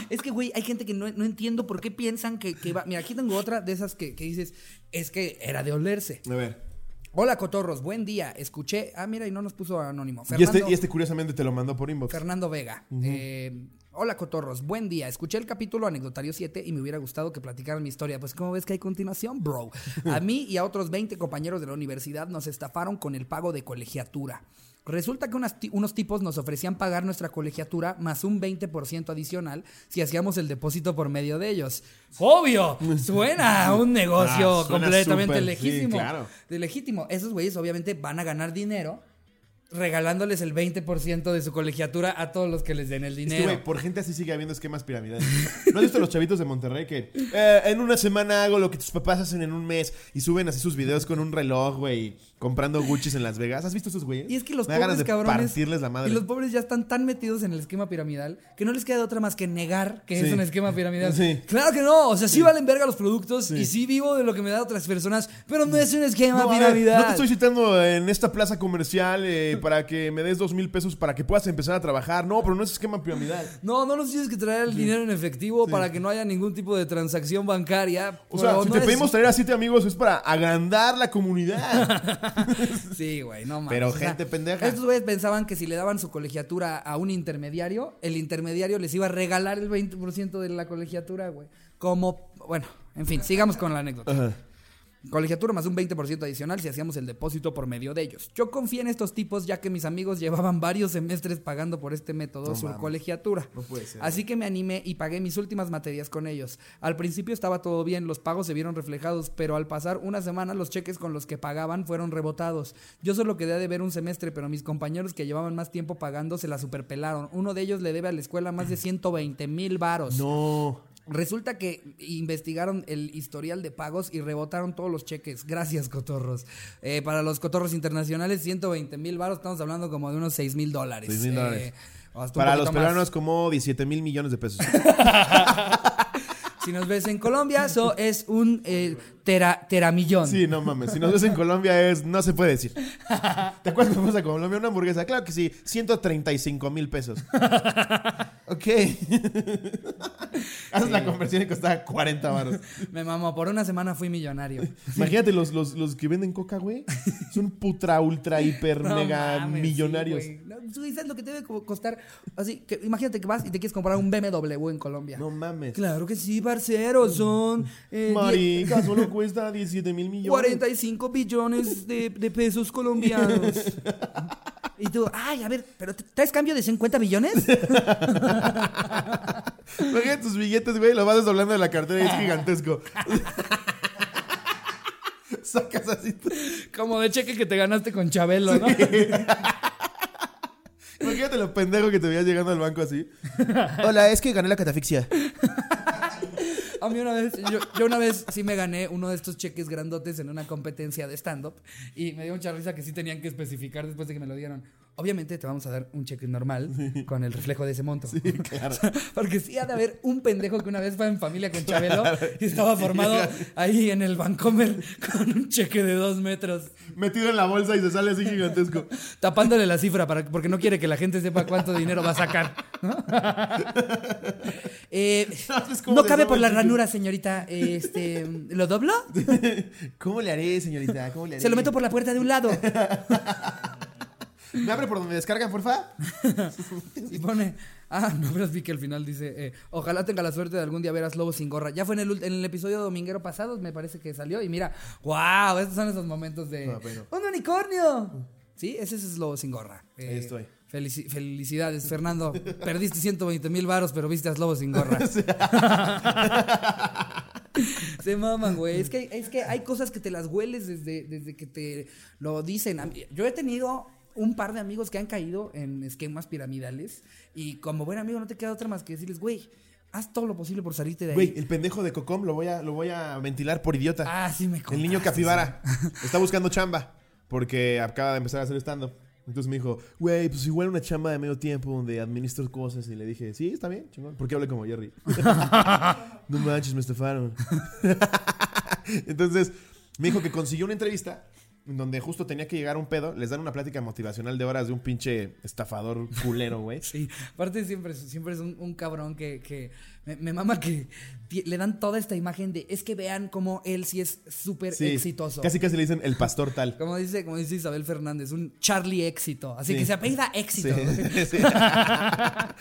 Es que, güey, hay gente que no, no entiendo por qué piensan que, que va. Mira, aquí tengo otra de esas que, que dices, es que era de olerse. A ver. Hola, cotorros, buen día. Escuché. Ah, mira, y no nos puso anónimo. Y este, Fernando- y este curiosamente te lo mandó por inbox. Fernando Vega. Eh, hola, cotorros. Buen día. Escuché el capítulo Anecdotario 7 y me hubiera gustado que platicaran mi historia. Pues, ¿cómo ves que hay continuación, bro? A mí y a otros 20 compañeros de la universidad nos estafaron con el pago de colegiatura. Resulta que unas unos tipos nos ofrecían pagar nuestra colegiatura más un 20% adicional si hacíamos el depósito por medio de ellos. Obvio, suena a un negocio Ah, suena completamente súper, sí, legítimo. claro. De legítimo. Esos güeyes obviamente van a ganar dinero regalándoles el 20% de su colegiatura a todos los que les den el Es que, dinero. güey, por gente así sigue habiendo esquemas piramidales. ¿No has visto los chavitos de Monterrey que eh, en una semana hago lo que tus papás hacen en un mes y suben así sus videos con un reloj, güey, comprando Gucci's en Las Vegas? ¿Has visto esos güeyes? y es que los Me da ganas pobres de cabrones partirles la madre. y los pobres ya están tan metidos en el esquema piramidal que no les queda de otra más que negar que es un esquema piramidal. Sí. Claro que no, o sea, sí, valen verga los productos y sí vivo de lo que me dan otras personas, pero no es un esquema No, a ver, piramidal. no te estoy citando en esta plaza comercial eh, para que me des dos mil pesos para que puedas empezar a trabajar. No, pero no es esquema piramidal. No, no nos tienes que traer el dinero en efectivo para que no haya ningún tipo de transacción bancaria. O sea, si no te pedimos traer a siete amigos es para agrandar la comunidad. Sí, güey, no mames. Pero O sea, gente pendeja. Estos güeyes pensaban que si le daban su colegiatura a un intermediario, el intermediario les iba a regalar el 20% de la colegiatura, güey. Como, bueno, en fin, sigamos con la anécdota. Ajá. Colegiatura más un 20% adicional si hacíamos el depósito por medio de ellos. Yo confié en estos tipos ya que mis amigos llevaban varios semestres pagando por este método No su colegiatura. No puede ser. Así que me animé y pagué mis últimas materias con ellos. Al principio estaba todo bien, los pagos se vieron reflejados, pero al pasar una semana los cheques con los que pagaban fueron rebotados. Yo solo quedé de ver un semestre, pero mis compañeros que llevaban más tiempo pagando se la superpelaron. Uno de ellos le debe a la escuela más de 120 mil varos. No. Resulta que investigaron el historial de pagos y rebotaron todos los cheques. Gracias, cotorros. Eh, para los cotorros internacionales, 120 mil baros, estamos hablando como de unos 6 mil dólares. 6,000 dólares. Eh, Para los más. peruanos como 17 mil millones de pesos. Si nos ves en Colombia, eso es un eh, tera, teramillón. Sí, no mames. Si nos ves en Colombia es... No se puede decir. ¿Te acuerdas que fuimos a Colombia una hamburguesa? Claro que sí. 135 mil pesos. ok. Haces la conversión y costaba 40 baros. Me mamó, por una semana fui millonario. Imagínate los, los, los que venden coca, güey. Son putra, ultra, hiper, No mega mames, millonarios. sí. No, tú ¿Sabes lo que te debe co- costar? Así, que imagínate que vas y te quieres comprar un BMW en Colombia. no mames. Claro que sí, parcero, son eh, Marica, solo cuesta 17 mil millones. 45 billones de, de pesos colombianos. Y tú, ay, a ver, ¿pero te- traes cambio de 50 billones? Imagínate tus billetes, güey, lo vas desdoblando de la cartera y es gigantesco. Sacas así. Como de cheque que te ganaste con Chabelo, ¿no? Imagínate lo pendejo que te veías llegando al banco así. Hola, es que gané la catafixia. A mí una vez, yo, yo una vez sí me gané uno de estos cheques grandotes en una competencia de stand-up y me dio mucha risa que sí tenían que especificar después de que me lo dieron. Obviamente te vamos a dar un cheque normal con el reflejo de ese monto. claro. Porque sí ha de haber un pendejo que una vez fue en familia con Chabelo y estaba formado ahí en el Vancomer con un cheque de dos metros, Metido en la bolsa y se sale así gigantesco. tapándole la cifra para, porque no quiere que la gente sepa cuánto dinero va a sacar. ¿no? Eh, ¿Sabes cómo no le cabe por la ranura, señorita. Este, ¿Lo doblo? ¿Cómo le haré, señorita? ¿Cómo le haré? Se lo meto por la puerta de un lado. ¿Me abre por donde descargan, porfa? Y pone. Ah, no, pero vi que al final dice: eh, Ojalá tenga la suerte de algún día ver a Lobo sin gorra. Ya fue en el, en el episodio dominguero pasado, me parece que salió. Y mira, wow, estos son esos momentos de. Ah. ¡Un unicornio! Sí, ese es Lobo sin gorra. Eh, Ahí estoy. felici- felicidades, Fernando. Perdiste 120 mil varos, pero viste a Lobo sin gorra. Se maman, güey. Es que, es que hay cosas que te las hueles desde, desde que te lo dicen. Yo he tenido un par de amigos que han caído en esquemas piramidales y como buen amigo no te queda otra más que decirles, güey, haz todo lo posible por salirte de ahí. Güey, el pendejo de Cocom lo voy a, lo voy a ventilar por idiota. Ah, sí me el niño contaste, capibara está buscando chamba porque acaba de empezar a hacer stand-up. Entonces me dijo, güey, pues igual una chamba de medio tiempo donde administro cosas. Y le dije, sí, está bien, chingón. ¿Por qué hablé como Jerry? no manches, me estafaron. Entonces me dijo que consiguió una entrevista en donde justo tenía que llegar un pedo. Les dan una plática motivacional de horas de un pinche estafador culero, güey. Sí, aparte siempre, es- siempre es un, un cabrón que, que me, me mama que le dan toda esta imagen de es que vean cómo él sí es súper Sí, exitoso. Casi casi le dicen el pastor tal. Como dice, como dice Isabel Fernández, un Charlie éxito. Así Sí. que se apellida éxito. Sí.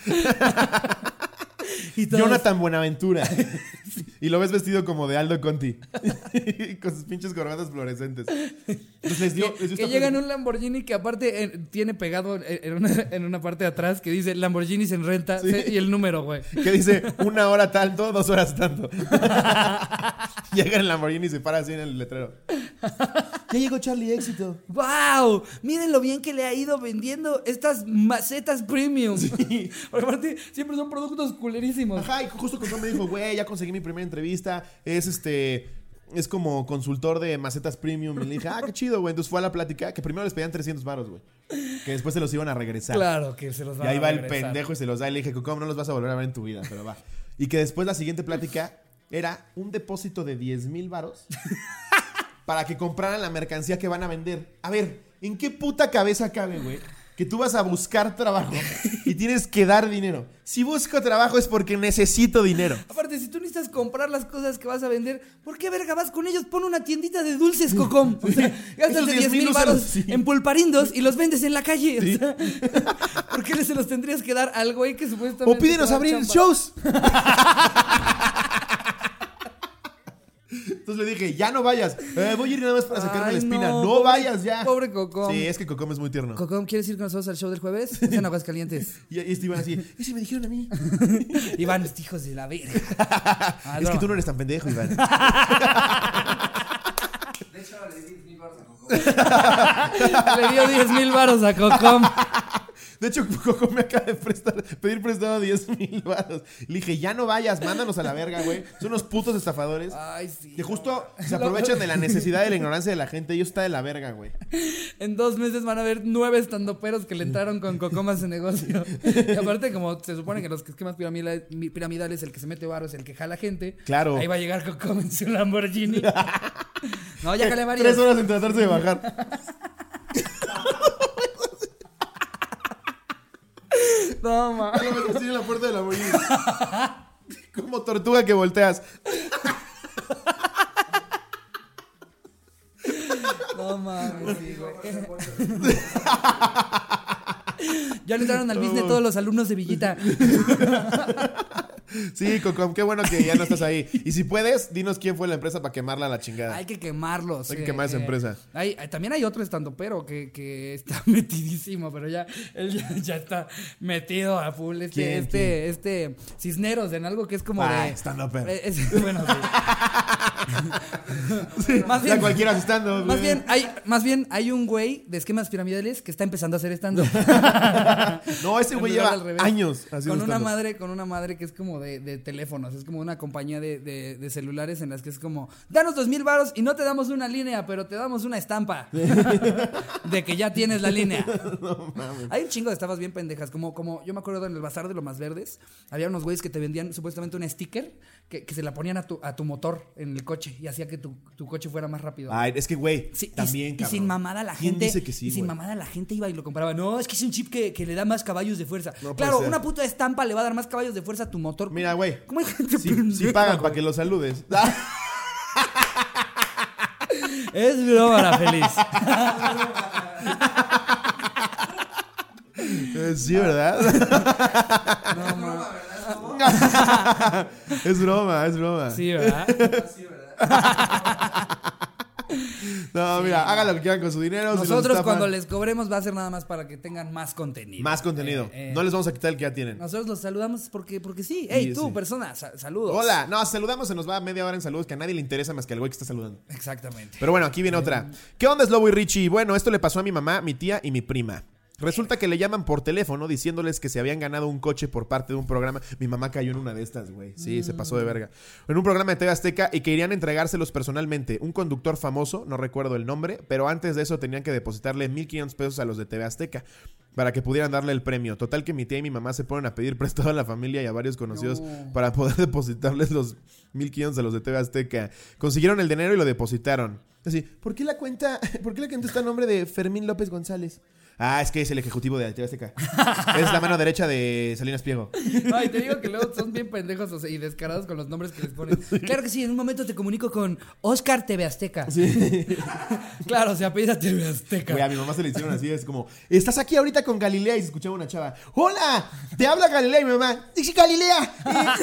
Y todos- Jonathan Buenaventura. Y lo ves vestido como de Aldo Conti. Con sus pinches corbatas fluorescentes. Entonces les dio, que, les dio que esta llega en un Lamborghini que aparte eh, tiene pegado en una, en una parte de atrás que dice Lamborghinis en renta Sí. se- y el número, güey. Que dice una hora tanto, dos horas tanto. Llega en el Lamborghini y se para así en el letrero. Ya llegó Charlie Éxito. ¡Wow! Miren lo bien que le ha ido vendiendo estas macetas premium. Porque aparte siempre son productos culerísimos. Ajá, y justo cuando me dijo, güey, ya conseguí mi primera entrevista. Es este. Es como consultor de macetas premium. Y le dije, ah, qué chido, güey. Entonces fue a la plática que primero les pedían 300 baros, güey. Que después se los iban a regresar. Claro que se los Y van ahí a va el pendejo y se los da. Y le dije, ¿cómo no los vas a volver a ver en tu vida? Pero va. Y que después la siguiente plática era un depósito de 10 mil varos para que compraran la mercancía que van a vender. A ver, ¿en qué puta cabeza cabe, güey? Que tú vas a buscar trabajo y tienes que dar dinero. Si busco trabajo es porque necesito dinero. Aparte, si tú necesitas comprar las cosas que vas a vender, ¿por qué verga vas con ellos? Pon una tiendita de dulces, Cocom. O sea, gastas Esos 10 10,000 mil baros sí. en pulparindos y los vendes en la calle. O sea, ¿Por qué se los tendrías que dar al güey que supuestamente. O pídenos abrir chamba? shows. Entonces le dije, ya no vayas. Eh, voy a ir nada más para sacarme Ay, la espina. no, pobre- vayas ya. pobre Cocom. Sí, es que Cocom es muy tierno. Cocom, ¿quieres ir con nosotros al show del jueves? Es en Aguascalientes. Y, y este Iván así, ¿y si me dijeron a mí? Iván, hijos de la verga. Ah, es que tú no eres tan pendejo, Iván. Le dio 10 mil baros a Cocom. De hecho, Cocom me acaba de prestar, pedir prestado 10 mil baros. Le dije, ya no vayas, mándanos a la verga, güey. Son unos putos estafadores. Ay, sí. Que justo se aprovechan de la necesidad y de la ignorancia de la gente. Ellos está de la verga, güey. En dos meses van a haber nueve estandoperos que le entraron con Cocom a ese negocio. Y aparte, como se supone que los esquemas piramidales, el que se mete varo es el que jala gente. Claro. Ahí va a llegar Cocom en su Lamborghini. No, ya jalé varios. Tres horas en tratarse de bajar. No, ma. Así en la puerta de la mollina. Como tortuga que volteas. No mames, sí, güey. Ya le entraron al business todos los alumnos de Villita. Sí, Cocom, qué bueno que ya no estás ahí. Y si puedes, dinos quién fue la empresa para quemarla a la chingada. Hay que quemarlos. Hay que eh, quemar esa eh, empresa. hay- también hay otro estando pero que, que está metidísimo, pero ya, él ya, ya está metido a full. Este, ¿Quién, este, este Cisneros en algo que es como Ah, de. stand-upper. Eh, es- bueno, sí. más bien, cualquiera más bien, hay, más bien hay un güey de esquemas piramidales que está empezando a hacer stand No, ese güey lleva al revés. años haciendo con una stand-up. madre con una madre que es como de, de teléfonos es como una compañía de, de- de celulares en las que es como danos dos mil varos y no te damos una línea pero te damos una estampa de que ya tienes la línea. Hay un chingo de estafas bien pendejas como como yo me acuerdo en el bazar de lo más verdes había unos güeyes que te vendían supuestamente un sticker que, que se la ponían a tu, a tu motor en el coche y hacía que tu, tu coche fuera más rápido Ay, es que, güey, Sí, también, y, cabrón. sin mamada la ¿Quién gente. dice que sí, y sin mamada la gente iba y lo compraba. No, es que es un chip que, que le da más caballos de fuerza. No claro, una puta estampa le va a dar más caballos de fuerza a tu motor. Mira, güey. ¿Cómo hay gente Si, pendeja, pagan para que lo saludes. Es broma la feliz. Sí, ¿verdad? No, ma- es broma, es broma. Sí, ¿verdad? No, mira, hagan lo que quieran con su dinero. Nosotros cuando les cobremos va a ser nada más para que tengan más contenido. Más contenido. Eh, eh, No les vamos a quitar el que ya tienen. Nosotros los saludamos porque, porque sí. Hey, Sí, tú, sí. persona, sa- saludos. Hola, no, saludamos, se nos va media hora en saludos que a nadie le interesa más que al güey que está saludando. Exactamente. Pero bueno, aquí viene otra. ¿Qué onda es Lobo y Richie? Bueno, esto le pasó a mi mamá, mi tía y mi prima. Resulta que le llaman por teléfono diciéndoles que se habían ganado un coche por parte de un programa. Mi mamá cayó en una de estas, güey. Sí, se pasó de verga. En un programa de TV Azteca y que irían a entregárselos personalmente. Un conductor famoso, no recuerdo el nombre, pero antes de eso tenían que depositarle 1.500 pesos a los de TV Azteca para que pudieran darle el premio. Total que mi tía y mi mamá se ponen a pedir prestado a la familia y a varios conocidos No. para poder depositarles los 1.500 a los de TV Azteca. Consiguieron el dinero y lo depositaron. Así, ¿por qué la cuenta, por qué la cuenta está a nombre de Fermín López González? Ah, es que es el ejecutivo de TV Azteca. es la mano derecha de Salinas Pliego. Ay, te digo que luego son bien pendejos o sea, y descarados con los nombres que les ponen. Claro que sí, en un momento te comunico con Oscar TV Azteca. claro, se apellida TV Azteca. Güey, a mi mamá se le hicieron así, es como, estás aquí ahorita con Galilea y se escuchaba una chava, ¡Hola! Te habla Galilea y mi mamá, ¡Dice Galilea!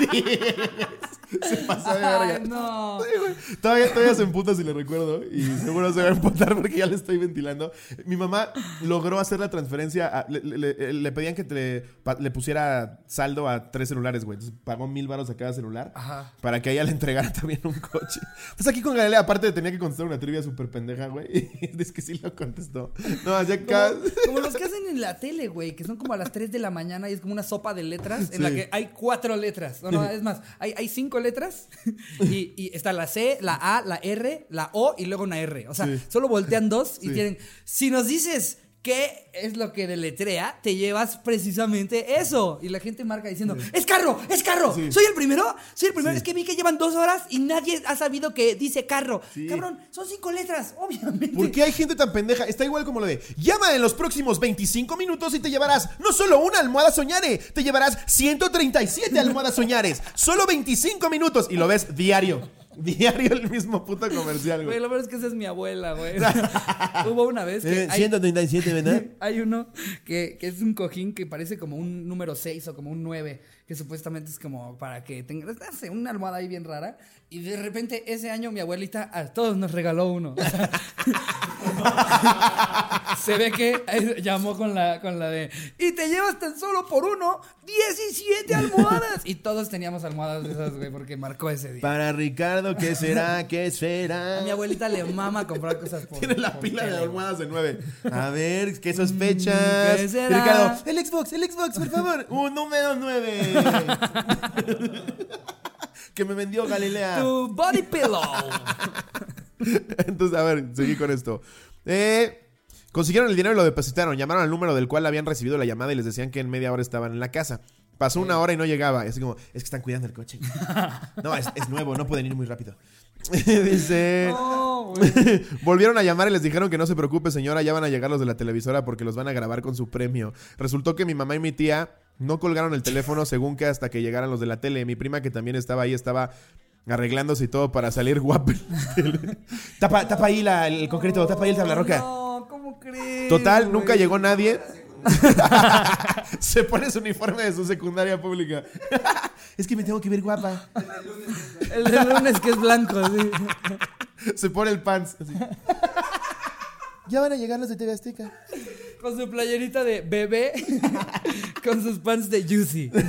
Sí. Se pasó de verga. Ay, no. Sí. Todavía, todavía se emputa si le recuerdo y seguro se va a emputar porque ya le estoy ventilando. Mi mamá logró hacer la transferencia, a- le, le- le- le pedían que te, pa- le pusiera saldo a tres celulares, güey. Entonces pagó mil baros a cada celular Ajá. para que ella le entregara también un coche. Pues aquí con Galilea, aparte tenía que contestar una trivia súper pendeja, güey. Y es que sí lo contestó. No, hacía ca- Como, como los que hacen en la tele, güey, que son como a las 3 de la mañana y es como una sopa de letras en la que hay cuatro letras. No, no, es más, hay, hay cinco letras y, y está la C, la A, la R, la O y luego una R. O sea, Sí. solo voltean dos y Sí. tienen. Si nos dices qué es lo que deletrea, te llevas precisamente eso. Y la gente marca diciendo: ¡Es carro! ¡Es carro! Sí. ¿Soy el primero? Soy el primero. Sí. Es que vi que llevan dos horas y nadie ha sabido que dice carro. Cabrón, son cinco letras, obviamente. ¿Por qué hay gente tan pendeja? Está igual como lo de llama en los próximos 25 minutos y te llevarás no solo una almohada soñare, te llevarás 137 almohadas soñares. Solo 25 minutos y lo ves diario. Diario el mismo puto comercial, Güey, güey. lo peor es que esa es mi abuela, güey. Hubo una vez que Eh, hay, 137, ¿verdad? hay uno que, que es un cojín que parece como un número 6 o como un 9, que supuestamente es como para que tengas, no sé, una almohada ahí bien rara. Y de repente ese año mi abuelita a todos nos regaló uno. Se ve que eh, llamó con la, con la de, y te llevas tan solo por uno 17 almohadas. Y todos teníamos almohadas de esas, güey, porque marcó ese día. Para Ricardo, ¿qué será? ¿Qué A será? mi abuelita le mama comprar cosas por Tiene la por pila de almohadas de 9. A ver, ¿qué sospechas? ¿qué será? Ricardo, el Xbox, el Xbox, por favor. Un número 9. que me vendió Galilea. Tu body pillow. Entonces, a ver, seguí con esto. Eh, consiguieron el dinero y lo depositaron. Llamaron al número del cual habían recibido la llamada y les decían que en media hora estaban en la casa. Pasó una hora y no llegaba. Y así como, es que están cuidando el coche. No, es, es nuevo, no pueden ir muy rápido. Dice. No. Volvieron a llamar y les dijeron que no se preocupe, señora, ya van a llegar los de la televisora porque los van a grabar con su premio. Resultó que mi mamá y mi tía no colgaron el teléfono según que hasta que llegaran los de la tele. Mi prima que también estaba ahí estaba arreglándose y todo para salir guapa. tapa, tapa ahí la- el concreto, tapa ahí el tablarroca. No, ¿cómo crees? Total, güey? nunca llegó nadie. Se pone su uniforme de su secundaria pública. Es que me tengo que ver guapa. El del lunes que es blanco, sí. Se pone el pants. así. Ya van a llegar los de TV Azteca. Con su playerita de bebé, con sus pants de Juicy, ¿no?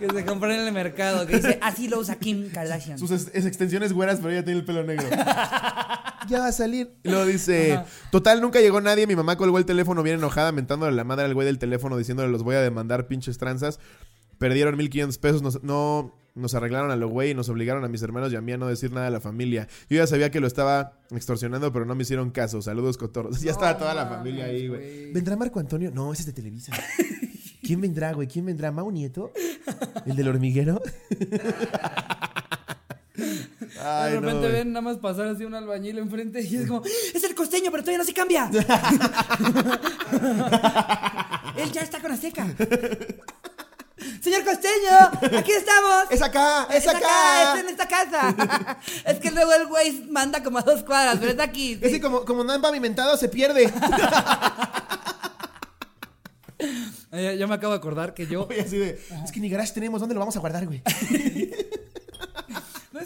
que se compran en el mercado, que dice, así lo usa Kim Kardashian. Sus ex- es extensiones güeras, pero ella tiene el pelo negro. ya va a salir. Y luego dice, Ajá. total, nunca llegó nadie. Mi mamá colgó el teléfono bien enojada, mentándole la madre al güey del teléfono, diciéndole los voy a demandar pinches tranzas. Perdieron 1500 pesos, nos- no nos arreglaron a lo güey y nos obligaron a mis hermanos y a mí a no decir nada a la familia. Yo ya sabía que lo estaba extorsionando, pero no me hicieron caso. Saludos, cotorros. Ya estaba toda la familia ahí, güey. ¿Vendrá Marco Antonio? No, ese es de Televisa. ¿Quién vendrá, güey? ¿Quién vendrá? ¿Mau Nieto? ¿El del hormiguero? Ay, de repente ven nada más pasar así un albañil enfrente y es como, es el costeño, pero todavía no se cambia. Él ya está con Azteca. Señor costeño, aquí estamos. ¡Es acá! ¡Es, acá! es en esta casa. es que luego el güey manda como a dos cuadras, pero está aquí. Es que como, como no han pavimentado, se pierde. Yo me acabo de acordar que yo Oye, así de, es que ni garage tenemos, ¿dónde lo vamos a guardar, güey?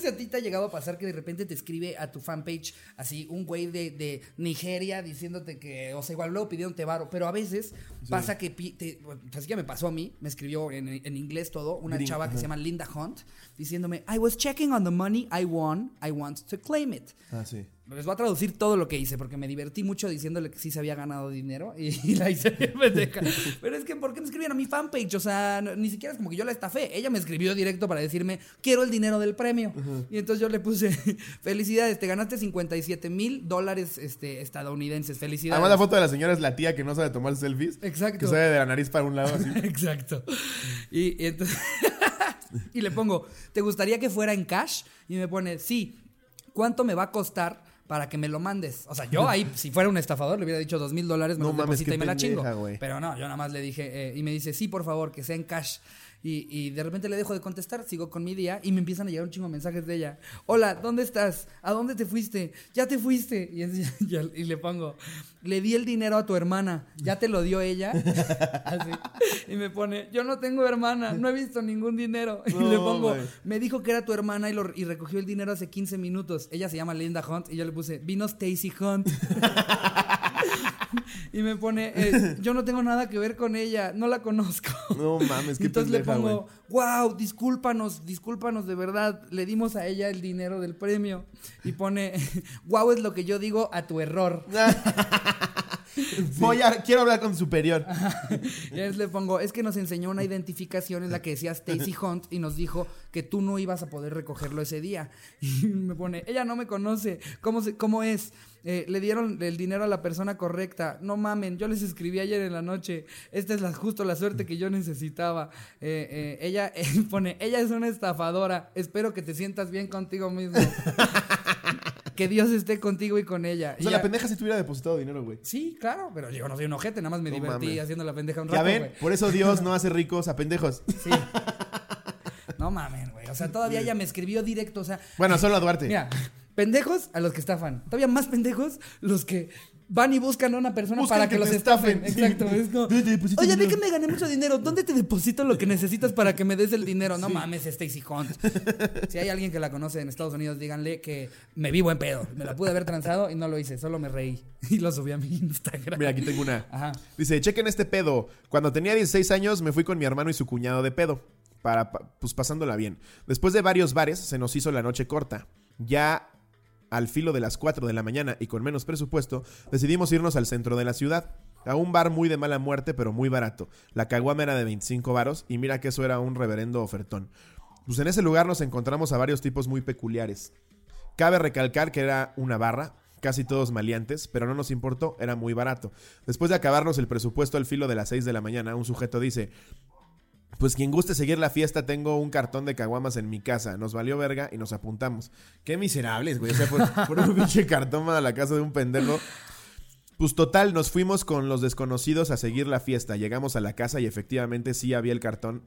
Si a ti te ha llegado a pasar que de repente te escribe a tu fanpage así un güey de, de Nigeria diciéndote que, o sea, igual luego pidieron te varo, pero a veces pasa que, te, así que me pasó a mí, me escribió en, en inglés todo, una chava que ajá. se llama Linda Hunt, diciéndome, I was checking on the money I won, I want to claim it. Ah, sí. Les voy a traducir todo lo que hice porque me divertí mucho diciéndole que sí se había ganado dinero y, la hice pendeja. Pero es que, ¿por qué me escribieron a mi fanpage? O sea, no- ni siquiera es como que yo la estafé. Ella me escribió directo para decirme, quiero el dinero del premio. Y entonces yo le puse, felicidades, te ganaste 57 mil dólares este, estadounidenses. Felicidades. Además, la foto de la señora es la tía que no sabe tomar selfies. Exacto. Que sale de la nariz para un lado así. Exacto. Y, y entonces. y le pongo, ¿te gustaría que fuera en cash? Y me pone, sí. ¿Cuánto me va a costar para que me lo mandes? O sea, yo ahí, si fuera un estafador, le hubiera dicho dos mil dólares, me No mames, qué y me la chingo. Pero no, yo nada más le dije, eh, y me dice, sí, por favor, que sea en cash. Y, y de repente le dejo de contestar, sigo con mi día y me empiezan a llegar un chingo de mensajes de ella. Hola, ¿dónde estás? ¿A dónde te fuiste? ¿Ya te fuiste? Y, es- y- y le pongo, le di el dinero a tu hermana, ¿ya te lo dio ella? Así. Y me pone, yo no tengo hermana, no he visto ningún dinero. Y le pongo, me dijo que era tu hermana y, lo- y recogió el dinero hace 15 minutos. Ella se llama Linda Hunt y yo le puse, vino Stacy Hunt. Y me pone, eh, yo no tengo nada que ver con ella, no la conozco. No mames, qué Entonces le pendeja, pongo, wow, discúlpanos, discúlpanos de verdad, le dimos a ella el dinero del premio. Y pone, wow es lo que yo digo a tu error. Voy a, quiero hablar con tu superior. Y entonces le pongo, es que nos enseñó una identificación en la que decía Stacy Hunt y nos dijo que tú no ibas a poder recogerlo ese día. Y me pone, ella no me conoce, ¿cómo, se, cómo es? Eh, le dieron el dinero a la persona correcta. No mamen, yo les escribí ayer en la noche. Esta es la, justo la suerte que yo necesitaba. Eh, eh, ella eh, pone, ella es una estafadora. Espero que te sientas bien contigo mismo. que Dios esté contigo y con ella. O Y sea, ya- la pendeja si tuviera depositado dinero, güey. Sí, claro, pero yo no soy un ojete, nada más me No divertí mames. haciendo la pendeja un Ya rato, ven, güey. por eso Dios no hace ricos a pendejos. Sí. No mames, güey. O sea, todavía ella me escribió directo. O sea, Bueno, solo a Duarte. mira, pendejos a los que estafan. Todavía más pendejos los que van y buscan a una persona Buscan para que que, los estafen. sí. Exacto. Es como, ¿Dónde te deposito Oye, vi que me gané mucho dinero. ¿Dónde te deposito lo que necesitas para que me des el dinero? No mames, Stacy Hunt. Si hay alguien que la conoce en Estados Unidos, díganle que me vi buen pedo. Me la pude haber transado y no lo hice. Solo me reí. Y lo subí a mi Instagram. Mira, aquí tengo una. Ajá. Dice, chequen este pedo. Cuando tenía 16 años me fui con mi hermano y su cuñado de pedo. Para, pa- pues pasándola bien. Después de varios bares se nos hizo la noche corta. Ya al filo de las 4 de la mañana y con menos presupuesto, decidimos irnos al centro de la ciudad. A un bar muy de mala muerte, pero muy barato. La caguama era de 25 varos y mira que eso era un reverendo ofertón. Pues en ese lugar nos encontramos a varios tipos muy peculiares. Cabe recalcar que era una barra, casi todos maleantes, pero no nos importó, era muy barato. Después de acabarnos el presupuesto al filo de las 6 de la mañana, un sujeto dice, pues quien guste seguir la fiesta, tengo un cartón de caguamas en mi casa. Nos valió verga y nos apuntamos. Qué miserables, güey. O sea, por, por un pinche cartón a la casa de un pendejo. Pues total, nos fuimos con los desconocidos a seguir la fiesta. Llegamos a la casa y efectivamente sí había el cartón.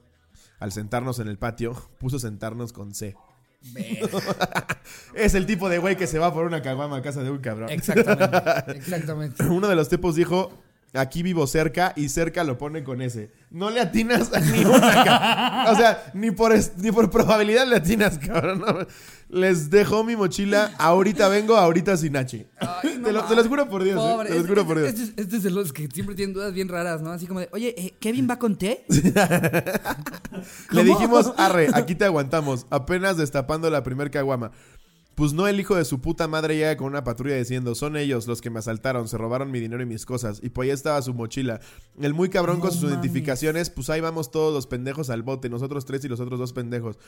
Al sentarnos en el patio, puso sentarnos con C. es el tipo de güey que se va por una caguama a casa de un cabrón. Exactamente. Exactamente. Uno de los tipos dijo, Aquí vivo cerca y cerca lo pone con ese. No le atinas a ni una, O sea, ni por, ni por probabilidad le atinas, cabrón. no. Les dejo mi mochila. Ahorita vengo, ahorita sin H. Ay, no te, lo, te los juro por Dios. eh, Pobre. Te los juro Este- por Dios. Este, es- este es de los que siempre tienen dudas bien raras, ¿no? Así como de, oye, eh, ¿Kevin va con té? Le dijimos, arre, aquí te aguantamos. Apenas destapando la primer caguama. Pues no, el hijo de su puta madre llega con una patrulla diciendo, son ellos los que me asaltaron, se robaron mi dinero y mis cosas. Y pues ahí estaba su mochila. El muy cabrón No con sus mames. identificaciones, pues ahí vamos todos los pendejos al bote, nosotros tres y los otros dos pendejos.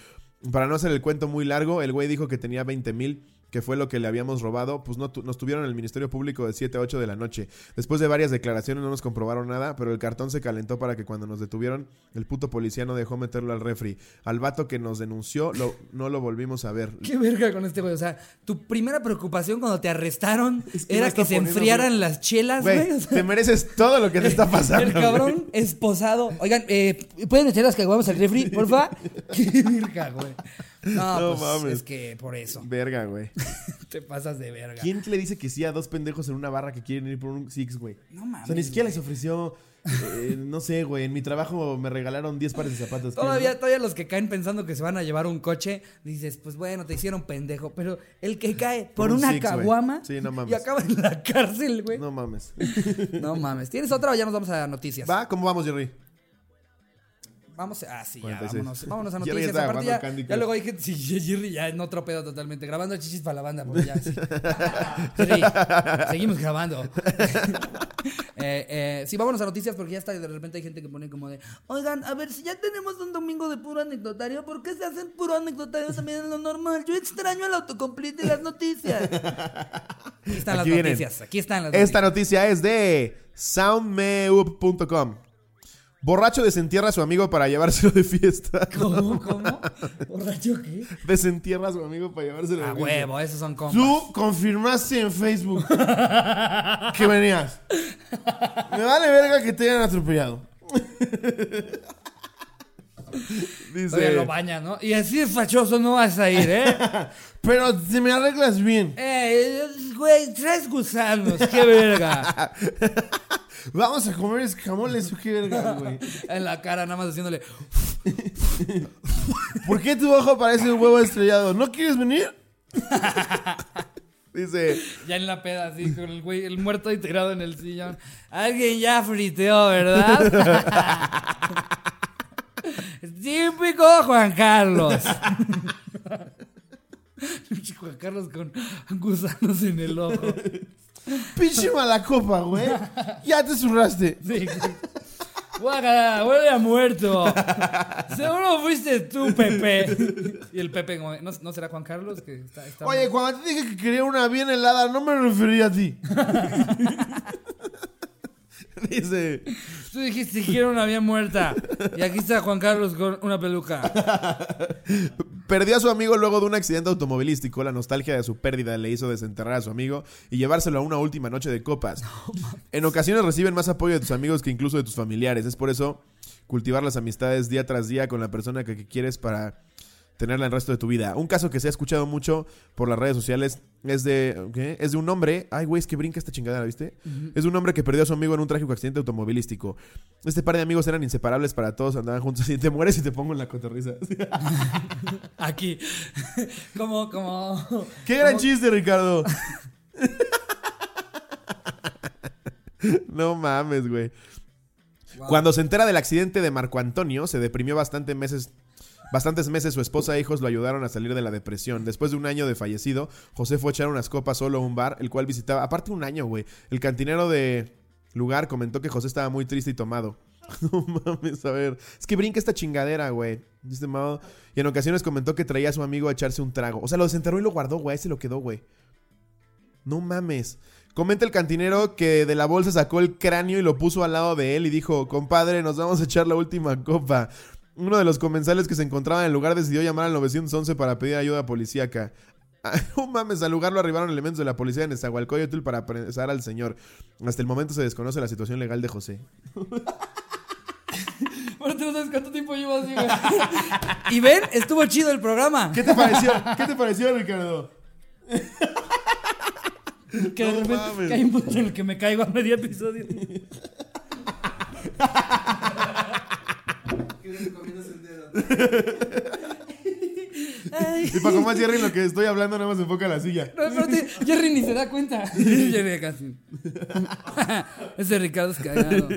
Para no hacer el cuento muy largo, el güey dijo que tenía 20 mil, que fue lo que le habíamos robado. Pues no tu- nos tuvieron en el Ministerio Público de 7 a 8 de la noche. Después de varias declaraciones no nos comprobaron nada, pero el cartón se calentó para que cuando nos detuvieron, el puto policía no dejó meterlo al refri. Al vato que nos denunció, lo- no lo volvimos a ver. Qué verga con este güey. O sea, tu primera preocupación cuando te arrestaron Es que me era que se enfriaran las chelas, güey. Güey, O sea, te mereces todo lo que te está pasando. el cabrón güey. esposado. Oigan, eh, ¿pueden echar las caguamas al refri, porfa? Qué verga, güey. No, No pues mames. es que por eso Verga, güey. te pasas de verga. ¿Quién le dice que sí a dos pendejos en una barra que quieren ir por un Six, güey? No O mames. sea, ni siquiera les ofreció. eh, no sé, güey. En mi trabajo me regalaron 10 pares de zapatos. ¿qué, Todavía, no? todavía los que caen pensando que se van a llevar un coche, dices, pues bueno, te hicieron pendejo. Pero el que cae por, Por un una Six, caguama Sí, no mames. y acaba en la cárcel, güey. No. No mames. mames. ¿Tienes otra o ya nos vamos a noticias? ¿Va? ¿Cómo vamos, Jerry? Vamos, ah, sí, ya, 46. vámonos, vámonos a noticias. Aparte ya, ya luego hay gente, sí, Jerry ya en otro pedo totalmente, grabando chichis para la banda, porque ya, sí. Jerry, seguimos grabando. eh, eh, sí, vámonos a noticias porque ya está, de repente hay gente que pone como de, oigan, a ver, si ya tenemos un domingo de puro anecdotario, ¿por qué se hacen puro anecdotario también en lo normal? Yo extraño el autocomplete y las noticias. Aquí están las vienen. noticias, aquí están las Esta noticias. noticia es de soundmeup.com. Borracho desentierra a su amigo para llevárselo de fiesta. ¿Cómo, cómo? ¿Borracho qué? Desentierra a su amigo para llevárselo de A fiesta. huevo, esos son compas. Tú confirmaste en Facebook que venías. Me vale verga que te hayan atropellado. Todavía lo Dice, baña, ¿no? Y así de fachoso no vas a ir, ¿eh? pero te me arreglas bien. eh, güey, tres gusanos, qué verga. Vamos a comer escamoles, qué verga, güey. En la cara, nada más haciéndole. ¿Por qué tu ojo parece un huevo estrellado? ¿No quieres venir? Dice, Ya en la peda, así, con el güey, el muerto ahí tirado en el sillón. Alguien ya friteó, ¿verdad? Típico Juan Carlos. Juan Carlos con gusanos en el ojo. pinche mala copa, güey. Ya te zurraste. Sí. Huele a muerto. Seguro fuiste tú, Pepe. Y el Pepe, ¿no, no será Juan Carlos? Que está, está- Oye, cuando te dije que quería una bien helada, no me refería a ti. Dice, Tú dijiste que quiero una bien muerta. Y aquí está Juan Carlos con una peluca. perdió a su amigo luego de un accidente automovilístico. La nostalgia de su pérdida le hizo desenterrar a su amigo y llevárselo a una última noche de copas. en ocasiones reciben más apoyo de tus amigos que incluso de tus familiares. Es por eso cultivar las amistades día tras día con la persona que quieres para tenerla el resto de tu vida. Un caso que se ha escuchado mucho por las redes sociales es de ¿qué? es de un hombre, ay güey, es que brinca esta chingadera, ¿viste? Es de un hombre que perdió a su amigo en un trágico accidente automovilístico. Este par de amigos eran inseparables para todos, andaban juntos y te mueres y te pongo en la cotorriza. Aquí. Como, como. ¡Qué gran como- chiste, Ricardo! no mames, güey. Wow. Cuando se entera del accidente de Marco Antonio, se deprimió bastante meses. Bastantes meses su esposa e hijos lo ayudaron a salir de la depresión. Después de un año de fallecido, José fue a echar unas copas solo a un bar, el cual visitaba. Aparte un año, güey. El cantinero de lugar comentó que José estaba muy triste y tomado. No mames, a ver. Es que brinca esta chingadera, güey. Mao. Y en ocasiones comentó que traía a su amigo a echarse un trago. O sea, lo desenterró y lo guardó, güey. Se lo quedó, güey. No mames. Comenta el cantinero que de la bolsa sacó el cráneo y lo puso al lado de él y dijo, compadre, nos vamos a echar la última copa. Uno de los comensales que se encontraba en el lugar decidió llamar al 911 para pedir ayuda policíaca. Ah, No mames, al lugar lo arribaron elementos de la policía en Nezahualcóyotl para apresar al señor. Hasta el momento se desconoce la situación legal de José. Bueno, tú no sabes cuánto tiempo llevo así, güey. Y ven, estuvo chido el programa. ¿Qué te pareció? ¿Qué te pareció, Ricardo? Que de No repente mames. que hay un punto en el que me caigo a medio episodio. Ay. Y para más Jerry, lo que estoy hablando nada más se enfoca a la silla. No, espérate, Jerry ni se da cuenta. Jerry casi. Ese Ricardo es cagado.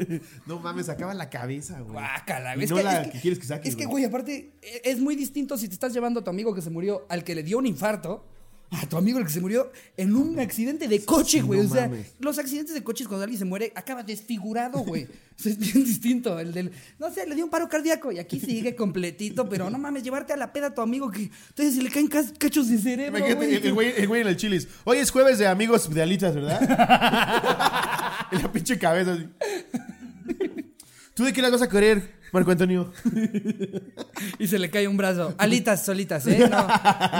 No mames, acaba la cabeza, güey. Guácala, Y es no que, la es que- que quieres que saque, Es que, güey. güey, aparte, e- es muy distinto si te estás llevando a tu amigo que se murió al que le dio un infarto. A tu amigo el que se murió en un accidente de coche, güey. no o sea, mames. los accidentes de coches cuando alguien se muere acaba desfigurado, güey. O sea, es bien distinto. El del, no sé, le dio un paro cardíaco y aquí sigue completito, pero no mames, llevarte a la peda a tu amigo que entonces se le caen cachos de cerebro, güey. el, el güey, el güey en el chilis. Hoy es jueves de amigos de alitas, ¿verdad? en la pinche cabeza. así. ¿Tú de qué las vas a querer, Marco Antonio? Y se le cae un brazo. Alitas solitas, ¿eh? No,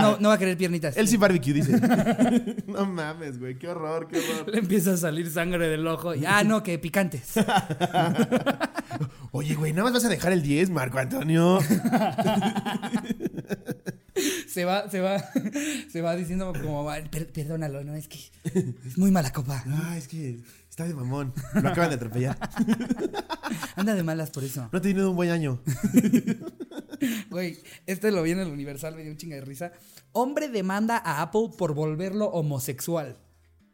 no, no va a querer piernitas. Él sí barbecue, dice. no mames, güey. Qué horror, qué horror. Le empieza a salir sangre del ojo. Y, ah, no, que picantes. Oye, güey, nada más vas a dejar el 10, Marco Antonio. Se va, se va, se va diciendo como, "Ay, per- perdónalo, no, es que es muy mala copa. Ah, es que está de mamón. Lo acaban de atropellar. Anda de malas por eso. No ha tenido un buen año. Güey, este lo vi en el Universal, me dio un chinga de risa. Hombre demanda a Apple por volverlo homosexual.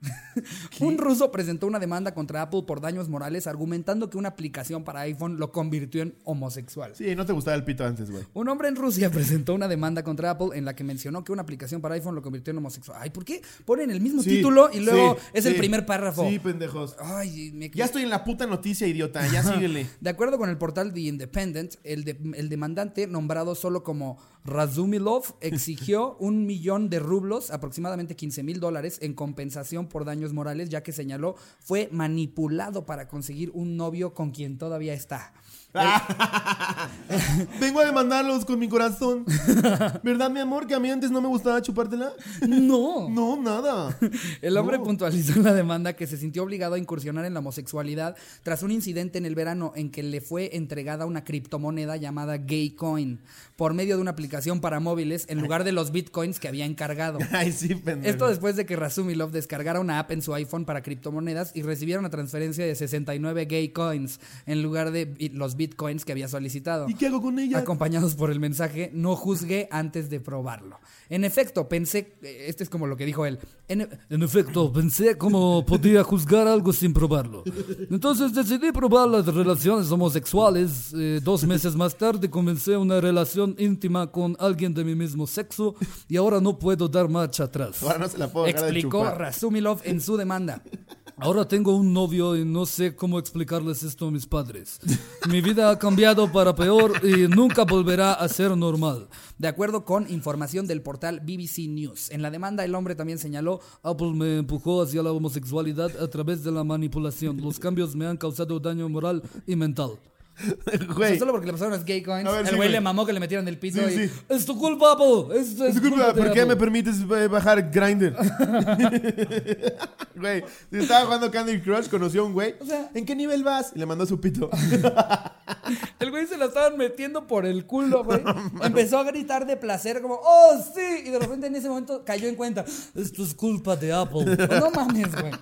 Un ruso presentó una demanda contra Apple por daños morales argumentando que una aplicación para iPhone lo convirtió en homosexual. Sí, no te gustaba el pito antes, güey. Un hombre en Rusia presentó una demanda contra Apple en la que mencionó que una aplicación para iPhone lo convirtió en homosexual. Ay, ¿por qué ponen el mismo Sí, título y luego sí, es el primer párrafo? Sí, pendejos. Ay, me Ya estoy en la puta noticia, idiota. Ya síguele. De acuerdo con el portal The Independent, el, de- el demandante, nombrado solo como Razumilov, exigió un millón de rublos, aproximadamente 15 mil dólares, en compensación por daños morales, ya que señaló fue manipulado para conseguir un novio con quien todavía está. Vengo a demandarlos con mi corazón. ¿Verdad, mi amor? Que a mí antes no me gustaba chupártela. No. No, nada. El hombre No. puntualizó en la demanda que se sintió obligado a incursionar en la homosexualidad tras un incidente en el verano en que le fue entregada una criptomoneda llamada Gaycoin por medio de una aplicación para móviles en lugar de los bitcoins que había encargado. Ay, sí, pendejo. Esto después de que Razumilov descargara una app en su iPhone para criptomonedas y recibiera una transferencia de 69 gay coins en lugar de los bitcoins que había solicitado. ¿Y qué hago con ella? Acompañados por el mensaje, no juzgué antes de probarlo. En efecto, pensé, este es como lo que dijo él, en, En efecto, pensé cómo podía juzgar algo sin probarlo. Entonces decidí probar las relaciones homosexuales. Eh, dos meses más tarde comencé una relación íntima con alguien de mi mismo sexo y ahora no puedo dar marcha atrás. Ahora no se la puedo de explicó chupar. Razumilov en su demanda. Ahora tengo un novio y no sé cómo explicarles esto a mis padres. Mi vida ha cambiado para peor y nunca volverá a ser normal. De acuerdo con información del portal BBC News. En la demanda, el hombre también señaló Apple me empujó hacia la homosexualidad a través de la manipulación. Los cambios me han causado daño moral y mental. O sea, Güey. solo porque le pasaron las gay coins, ver, el güey le mamó que le metieran del piso Sí, y... sí. Es tu culpa, Apple. Es, es Disculpa, culpa ¿por qué Apple. me permites eh, bajar Grindr? Güey, estaba jugando Candy Crush, conoció a un güey. O sea- ¿en qué nivel vas? Y le mandó su pito. El güey se la estaban metiendo por el culo, güey. Empezó a gritar de placer como, ¡oh, sí! Y de repente en ese momento cayó en cuenta. Esto es culpa de Apple. No mames, güey.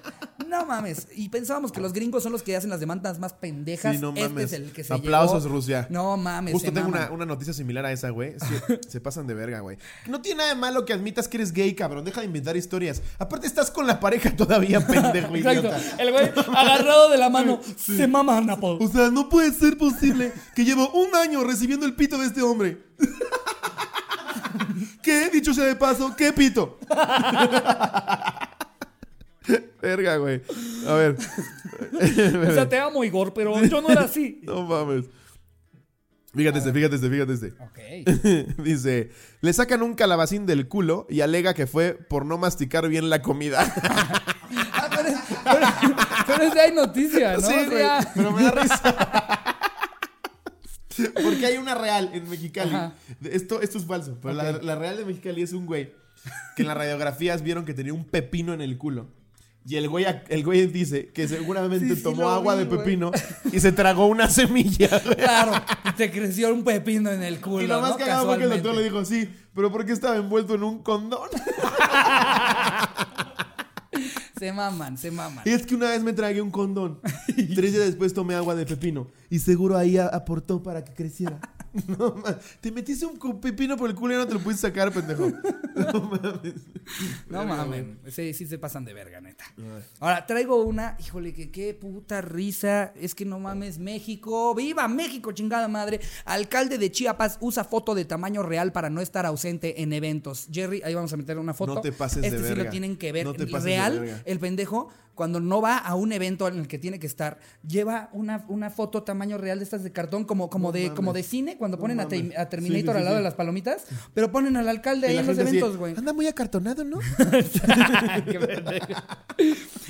No mames. Y pensábamos que los gringos son los que hacen las demandas más pendejas. Sí, no Este mames. es el que se Aplausos. Rusia. No mames. Justo tengo una, una noticia similar a esa, güey. Es que se pasan de verga, güey. No tiene nada de malo que admitas que eres gay, cabrón. Deja de inventar historias. Aparte, estás con la pareja todavía, pendejo, Exacto. idiota. El güey agarrado de la mano. Se maman Apple. O sea, no puede ser posible que llevo un año recibiendo el pito de este hombre. ¿Qué? Dicho sea de paso, ¿qué pito? Verga, güey. A ver. O sea, te amo, Igor, pero yo no era así. No mames. Fíjate este, fíjate este, fíjate este. Ok. Dice, le sacan un calabacín del culo y alega que fue por no masticar bien la comida. Ah, pero, pero, pero ese hay noticia, ¿no? sí, O güey, sea, pero me da risa. Porque hay una real en Mexicali. Ajá. Esto, esto es falso, pero la real de Mexicali es un güey que en las radiografías vieron que tenía un pepino en el culo. Y el güey, el güey dice que seguramente Sí, tomó agua vi, de pepino y se tragó una semilla. Claro, y te creció un pepino en el culo, Y lo más ¿no? cagado fue que el doctor le dijo, sí, pero ¿por qué estaba envuelto en un condón? Se maman, se maman. Es que una vez me tragué un condón. Tres días después tomé agua de pepino. Y seguro ahí aportó para que creciera. No mames. Te metiste un pepino por el culo y no te lo pudiste sacar, pendejo. No mames. No mamen. Sí, sí se pasan de verga, neta. Ahora, traigo una, híjole, que qué puta risa. Es que no mames, México. ¡Viva México, chingada madre! Alcalde de Chiapas usa foto de tamaño real para no estar ausente en eventos. Jerry, ahí vamos a meter una foto. No te pases de este sí verga. lo tienen que ver. No te pases de real, verga. el pendejo, cuando no va a un evento en el que tiene que estar, lleva una, una foto tamaño real de estas de cartón, como, como, No de, mames. como de cine, cuando No ponen a, mames. Te- a Terminator Sí, sí, al lado de las palomitas, pero ponen al alcalde Y ahí en los eventos, güey. Anda muy acartonado, ¿no?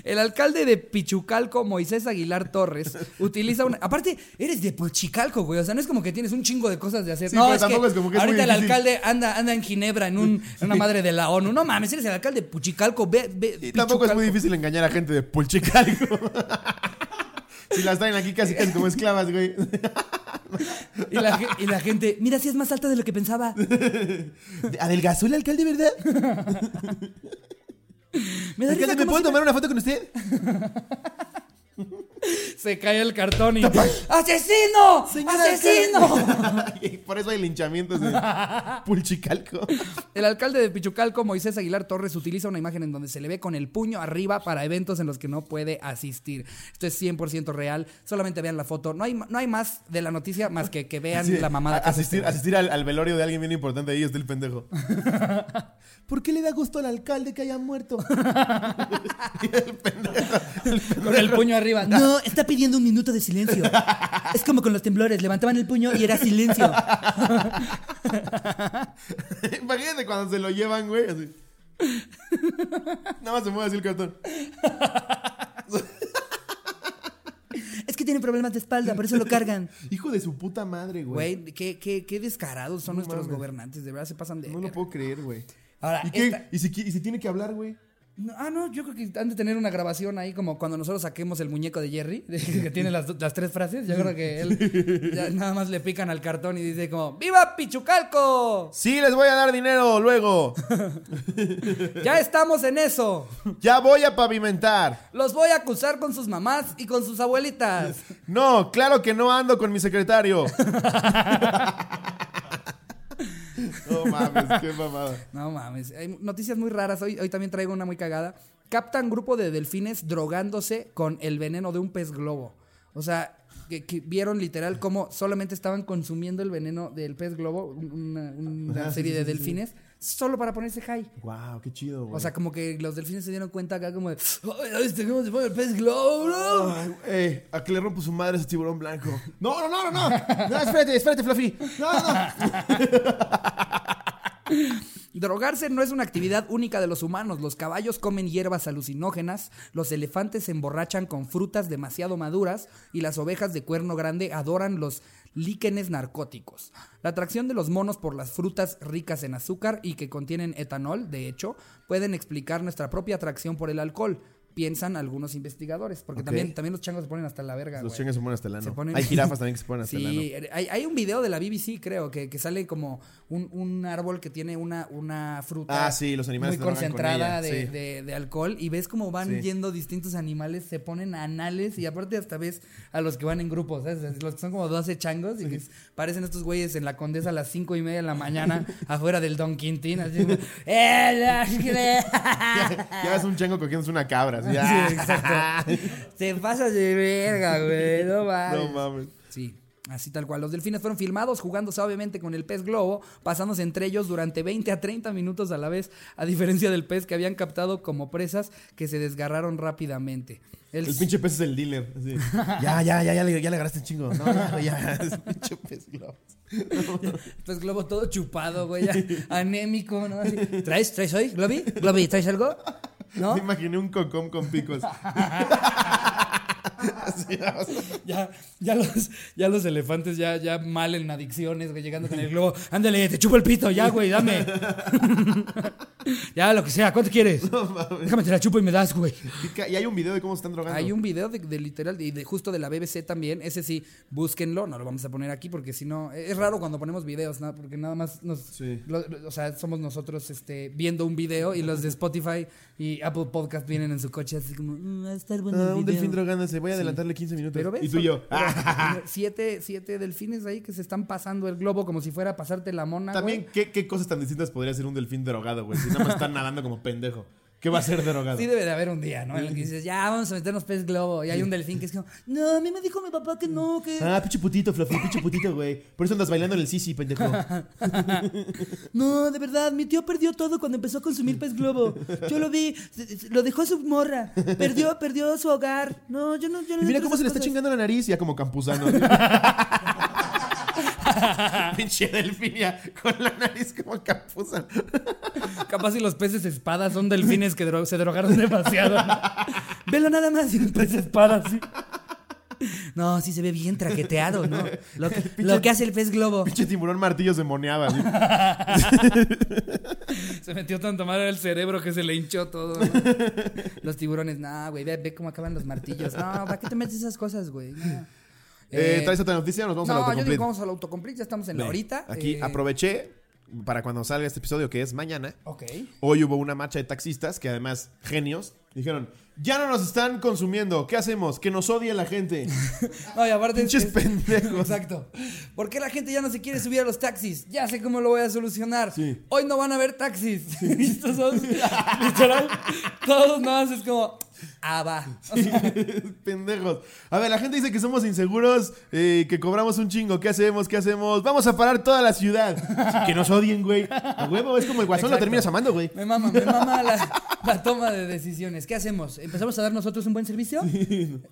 El alcalde de Pichucalco, Moisés Aguilar Torres, utiliza una. Aparte, eres de Puchicalco, güey. O sea, no es como que tienes un chingo de cosas de hacer. No, es tampoco que es como que es ahorita el alcalde anda, anda en Ginebra, en, un, en una madre de la ONU. No mames, eres el alcalde de Puchicalco. Ve, ve, Y tampoco es muy Pichucalco. difícil engañar a gente de Pulchicalco. si las traen aquí casi casi como esclavas, güey. Y la, ge- y la gente, mira, si es más alta de lo que pensaba. ¿Adelgazó el alcalde, verdad? Me Alcalde, ¿me puedo si- tomar una foto con usted? Se cae el cartón y. ¡Asesino! ¡Asesino! Por eso hay linchamientos de Pulchicalco. El alcalde de Pichucalco, Moisés Aguilar Torres, utiliza una imagen en donde se le ve con el puño arriba para eventos en los que no puede asistir. Esto es 100% real. Solamente vean la foto. No hay, no hay más de la noticia más que que vean Sí, la mamada. a- que hace asistir este güey. asistir al, al velorio de alguien bien importante ahí está el pendejo. ¿Por qué le da gusto al alcalde que haya muerto? Con el puño arriba. No, está pidiendo un minuto de silencio. Es como con los temblores. Levantaban el puño y era silencio. Imagínate cuando se lo llevan, güey. Así. Nada más se mueve así el cartón. Es que tiene problemas de espalda, por eso lo cargan. Hijo de su puta madre, güey. Güey, qué, qué, qué descarados son No nuestros mames. gobernantes. De verdad se pasan de. No lo verga. puedo creer, güey. Ahora, ¿Y, qué? esta- ¿Y, si, qui- y si tiene que hablar, güey? No, ah, no, yo creo que han de tener una grabación ahí como cuando nosotros saquemos el muñeco de Jerry, que tiene las, las tres frases. Yo creo que él ya nada más le pican al cartón y dice como ¡Viva Pichucalco! Sí, les voy a dar dinero luego. ¡Ya estamos en eso! Ya voy a pavimentar. Los voy a acusar con sus mamás y con sus abuelitas. No, claro que no ando con mi secretario. no mames, qué mamada. No mames, hay noticias muy raras. Hoy, hoy también traigo una muy cagada. Captan grupo de delfines drogándose con el veneno de un pez globo. O sea, que, que vieron literal cómo solamente estaban consumiendo el veneno del pez globo, un- una, sí, serie de delfines, solo para ponerse high. Wow, qué chido, güey. O sea, como que los delfines se dieron cuenta acá como de, ¡ay, cómo se pone el pez globo! Ay, ey, a que le rompo su madre ese tiburón blanco. No, no, no, no, no. No, espérate, espérate, Fluffy. No, no, no. Drogarse no es una actividad única de los humanos. Los caballos comen hierbas alucinógenas, los elefantes se emborrachan con frutas demasiado maduras y las ovejas de cuerno grande adoran los líquenes narcóticos. La atracción de los monos por las frutas ricas en azúcar y que contienen etanol, de hecho, pueden explicar nuestra propia atracción por el alcohol. Piensan algunos investigadores, porque también, también los changos se ponen hasta la verga. Los güey. chingas se ponen hasta el ano. Ponen- Hay jirafas también que se ponen hasta el ano. Sí, hay, hay un video de la BBC, creo, que, que sale como un, un árbol que tiene una, una fruta Ah, sí, los animales muy con concentrada ella, de, sí. de- de alcohol y ves cómo van Sí. yendo distintos animales, se ponen anales y aparte hasta ves a los que van en grupos, ¿sabes? Los que son como 12 changos y que parecen estos güeyes en la condesa a las cinco y media de la mañana afuera del Don Quintín, así como, "Eh, Ya ves un chango cogiéndose una cabra. Sí, exacto. Te pasas de verga, güey, no mames. No mames. Sí, así tal cual. Los delfines fueron filmados jugando suavemente con el pez globo, pasándose entre ellos durante 20 a 30 minutos a la vez, a diferencia del pez que habían captado como presas que se desgarraron rápidamente. El, El pinche pez es el dealer. Ya, ya, ya, ya le, ya le agarraste un chingo. No, ya, ya. Es un pinche pez globo. pez globo todo chupado, güey, ya, anémico, ¿no? Así, ¿Traes, traes hoy, Globy? Globy, ¿traes algo? ¿No? Me imaginé un cocom con picos. Ya, ya los, ya los elefantes ya, ya mal en adicciones, güey, llegando con el globo. Ándale, te chupo el pito, ya, güey, dame. Ya, lo que sea, ¿cuánto quieres? Déjame te la chupo y me das, güey. Y hay un video de cómo se están drogando. Hay un video de, de literal, y de, justo de la BBC también. Ese sí, búsquenlo. No lo vamos a poner aquí porque si no. Es raro cuando ponemos videos, ¿no? Porque nada más nos. Sí. lo- lo- o sea, somos nosotros este, viendo un video y los de Spotify y Apple Podcast vienen en su coche así como. "Mm, va a estar bueno Ah, el un video". Drogándose. Voy a adelantarle 15 minutos. Pero ves, y tú y yo. siete, siete delfines ahí que se están pasando el globo como si fuera a pasarte la mona. También. ¿qué, ¿qué cosas tan distintas podría ser un delfín drogado, güey? Si no me están nadando como pendejo. ¿Qué va a ser drogado? Sí debe de haber un día, ¿no? En el que dices, ya, vamos a meternos pez globo. Y hay un delfín que es como, no, a mí me dijo mi papá que no, que... Ah, pinche putito, Fluffy, pinche putito, güey. Por eso andas bailando en el sisi, pendejo. No, de verdad, mi tío perdió todo cuando empezó a consumir pez globo. Yo lo vi, lo dejó su morra. Perdió, perdió su hogar. No, yo no, yo no Y mira cómo se le está cosas. chingando la nariz, ya como campusano. pinche delfinia con la nariz como campusano. Capaz si los peces espada son delfines que dro- se drogaron demasiado. ¿no? Velo nada más, y un pez espada, sí. No, sí se ve bien traqueteado, ¿no? Lo que, lo que hace el pez globo. Pinche tiburón martillo se moneaba. así. Se metió tanto mal en el cerebro que se le hinchó todo. ¿no? Los tiburones, no, güey, ve, ve cómo acaban los martillos. No, ¿para qué te metes esas cosas, güey? No. Eh, Eh, ¿Traes otra noticia? Nos vamos al no, yo digo autocomplete. vamos al autocomplete, ya estamos en la horita. Aquí eh, aproveché para cuando salga este episodio, que es mañana. Ok. Hoy hubo una marcha de taxistas que además, genios, dijeron, ya no nos están consumiendo, ¿qué hacemos? Que nos odie la gente. No, y aparte. Pinches pendejos. Exacto. ¿Por qué la gente ya no se quiere subir a los taxis? Ya sé cómo lo voy a solucionar. Sí. Hoy no van a haber taxis. Y estos son, literal, todos nada más es como. Ah, va. Pendejos. A ver, la gente dice que somos inseguros, eh, que cobramos un chingo. ¿Qué hacemos? ¿Qué hacemos? Vamos a parar toda la ciudad. Que nos odien, güey. A huevo, es como el guasón, lo Exacto. terminas amando, güey. Me mama, me mama la, la toma de decisiones. ¿Qué hacemos? ¿Empezamos a dar nosotros un buen servicio?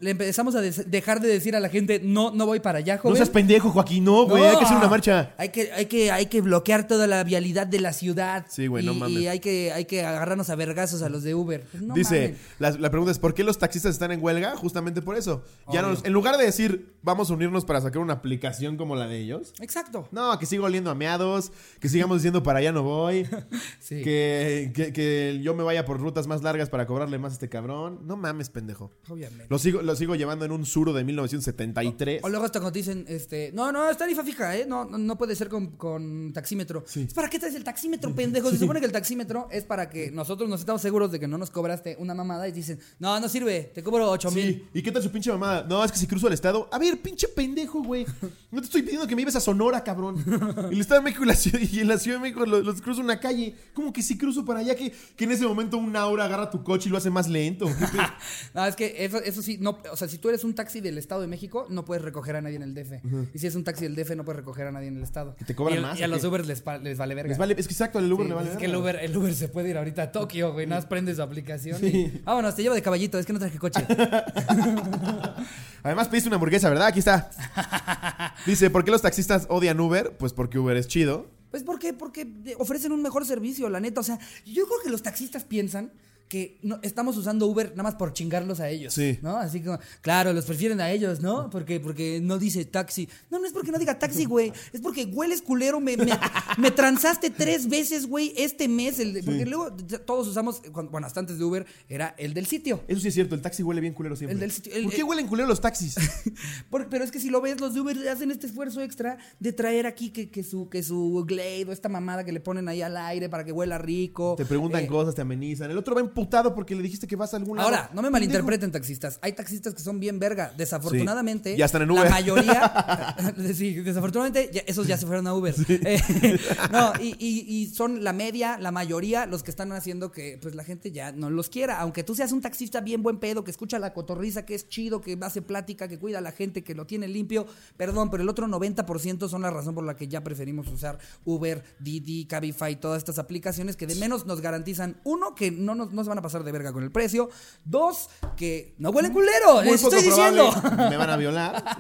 ¿Le empezamos a dejar de decir a la gente, no, no voy para allá, No joven? seas pendejo, Joaquín, no, güey. No. Hay que hacer una marcha. Hay que, hay que, hay que bloquear toda la vialidad de la ciudad. Sí, güey, no mames. Y hay que, hay que agarrarnos a vergazos a los de Uber. Pues no Dice, mames. la, la pregunta es, ¿por qué los taxistas están en huelga? Justamente por eso. Ya Obvio. nos- en lugar de decir, vamos a unirnos para sacar una aplicación como la de ellos. Exacto. No, que siga oliendo a meados, que sigamos diciendo para allá no voy, Sí. que, que, que yo me vaya por rutas más largas para cobrarle más a este cabrón. No mames, pendejo. Obviamente. Lo sigo, lo sigo llevando en un suro de 1973. O luego hasta cuando te dicen, este, no, no, es tarifa fija, ¿eh? No, no, no puede ser con, con taxímetro. ¿Es para qué traes el taxímetro, pendejo? Se supone que el taxímetro es para que nosotros nos estamos seguros de que no nos cobraste una mamada y dicen, no, no sirve, te cobro 8 mil. Sí, ¿y qué tal su pinche mamada? No, es que si cruzo el estado. A ver, pinche pendejo, güey. No te estoy pidiendo que me lleves a Sonora, cabrón. El Estado de México y la Ciudad, y en la Ciudad de México los, los cruzo una calle. ¿Cómo que si cruzo para allá? Que, que en ese momento un aura agarra tu coche y lo hace más lento. ¿Qué pe- No, es que eso, eso sí, no, o sea, si tú eres un taxi del Estado de México, no puedes recoger a nadie en el DF. Y si es un taxi del DF, no puedes recoger a nadie en el Estado. ¿Que te cobran y, el- más Y a los qué? Ubers les, les vale verga. Les vale, es que exacto, al Uber Sí, le vale es que el verga. Uber, el Uber se puede ir ahorita a Tokio, güey. Nada más prende su aplicación y... Vámonos, te llevo de caballito, es que no traje coche. Además pediste una hamburguesa, ¿verdad? Aquí está. Dice, ¿por qué los taxistas odian Uber? Pues porque Uber es chido. Pues porque, porque ofrecen un mejor servicio, la neta. O sea, yo creo que los taxistas piensan que no, estamos usando Uber nada más por chingarlos a ellos. Sí. ¿No? Así como, claro, los prefieren a ellos, ¿no? Porque, porque no dice taxi. No, no es porque no diga taxi, güey. Es porque hueles culero. Me, me, me transaste tres veces, güey, este mes. El, porque luego todos usamos, bueno, hasta antes de Uber, era el del sitio. Eso sí es cierto, el taxi huele bien culero siempre. El del sitio- el- ¿Por qué el- huelen culero los taxis? Pero es que si lo ves, los de Uber hacen este esfuerzo extra de traer aquí que, que su, que su Glade o esta mamada que le ponen ahí al aire para que huela rico. Te preguntan Eh, cosas, te amenizan. El otro va emputado porque le dijiste que vas a algún lado. Ahora, no me malinterpreten taxistas. Hay taxistas que son bien verga. Desafortunadamente, Sí. Ya están en la Uber. mayoría, sí, desafortunadamente, ya- esos ya se fueron a Uber. Eh, no, y, y- y son la media, la mayoría, los que están haciendo que pues la gente ya no los quiera. Aunque tú seas un taxista bien buen pedo, que escucha la cotorriza, que es chido, que hace plática, que cuida a la gente, que lo tiene limpio. Perdón, pero el otro 90% son la razón por la que ya preferimos usar Uber, Didi, Cabify, todas estas aplicaciones que de menos nos garantizan, uno, que no, nos, no, se van a pasar de verga con el precio. Dos, que no huelen culero. Muy Les poco estoy diciendo. Me van a violar.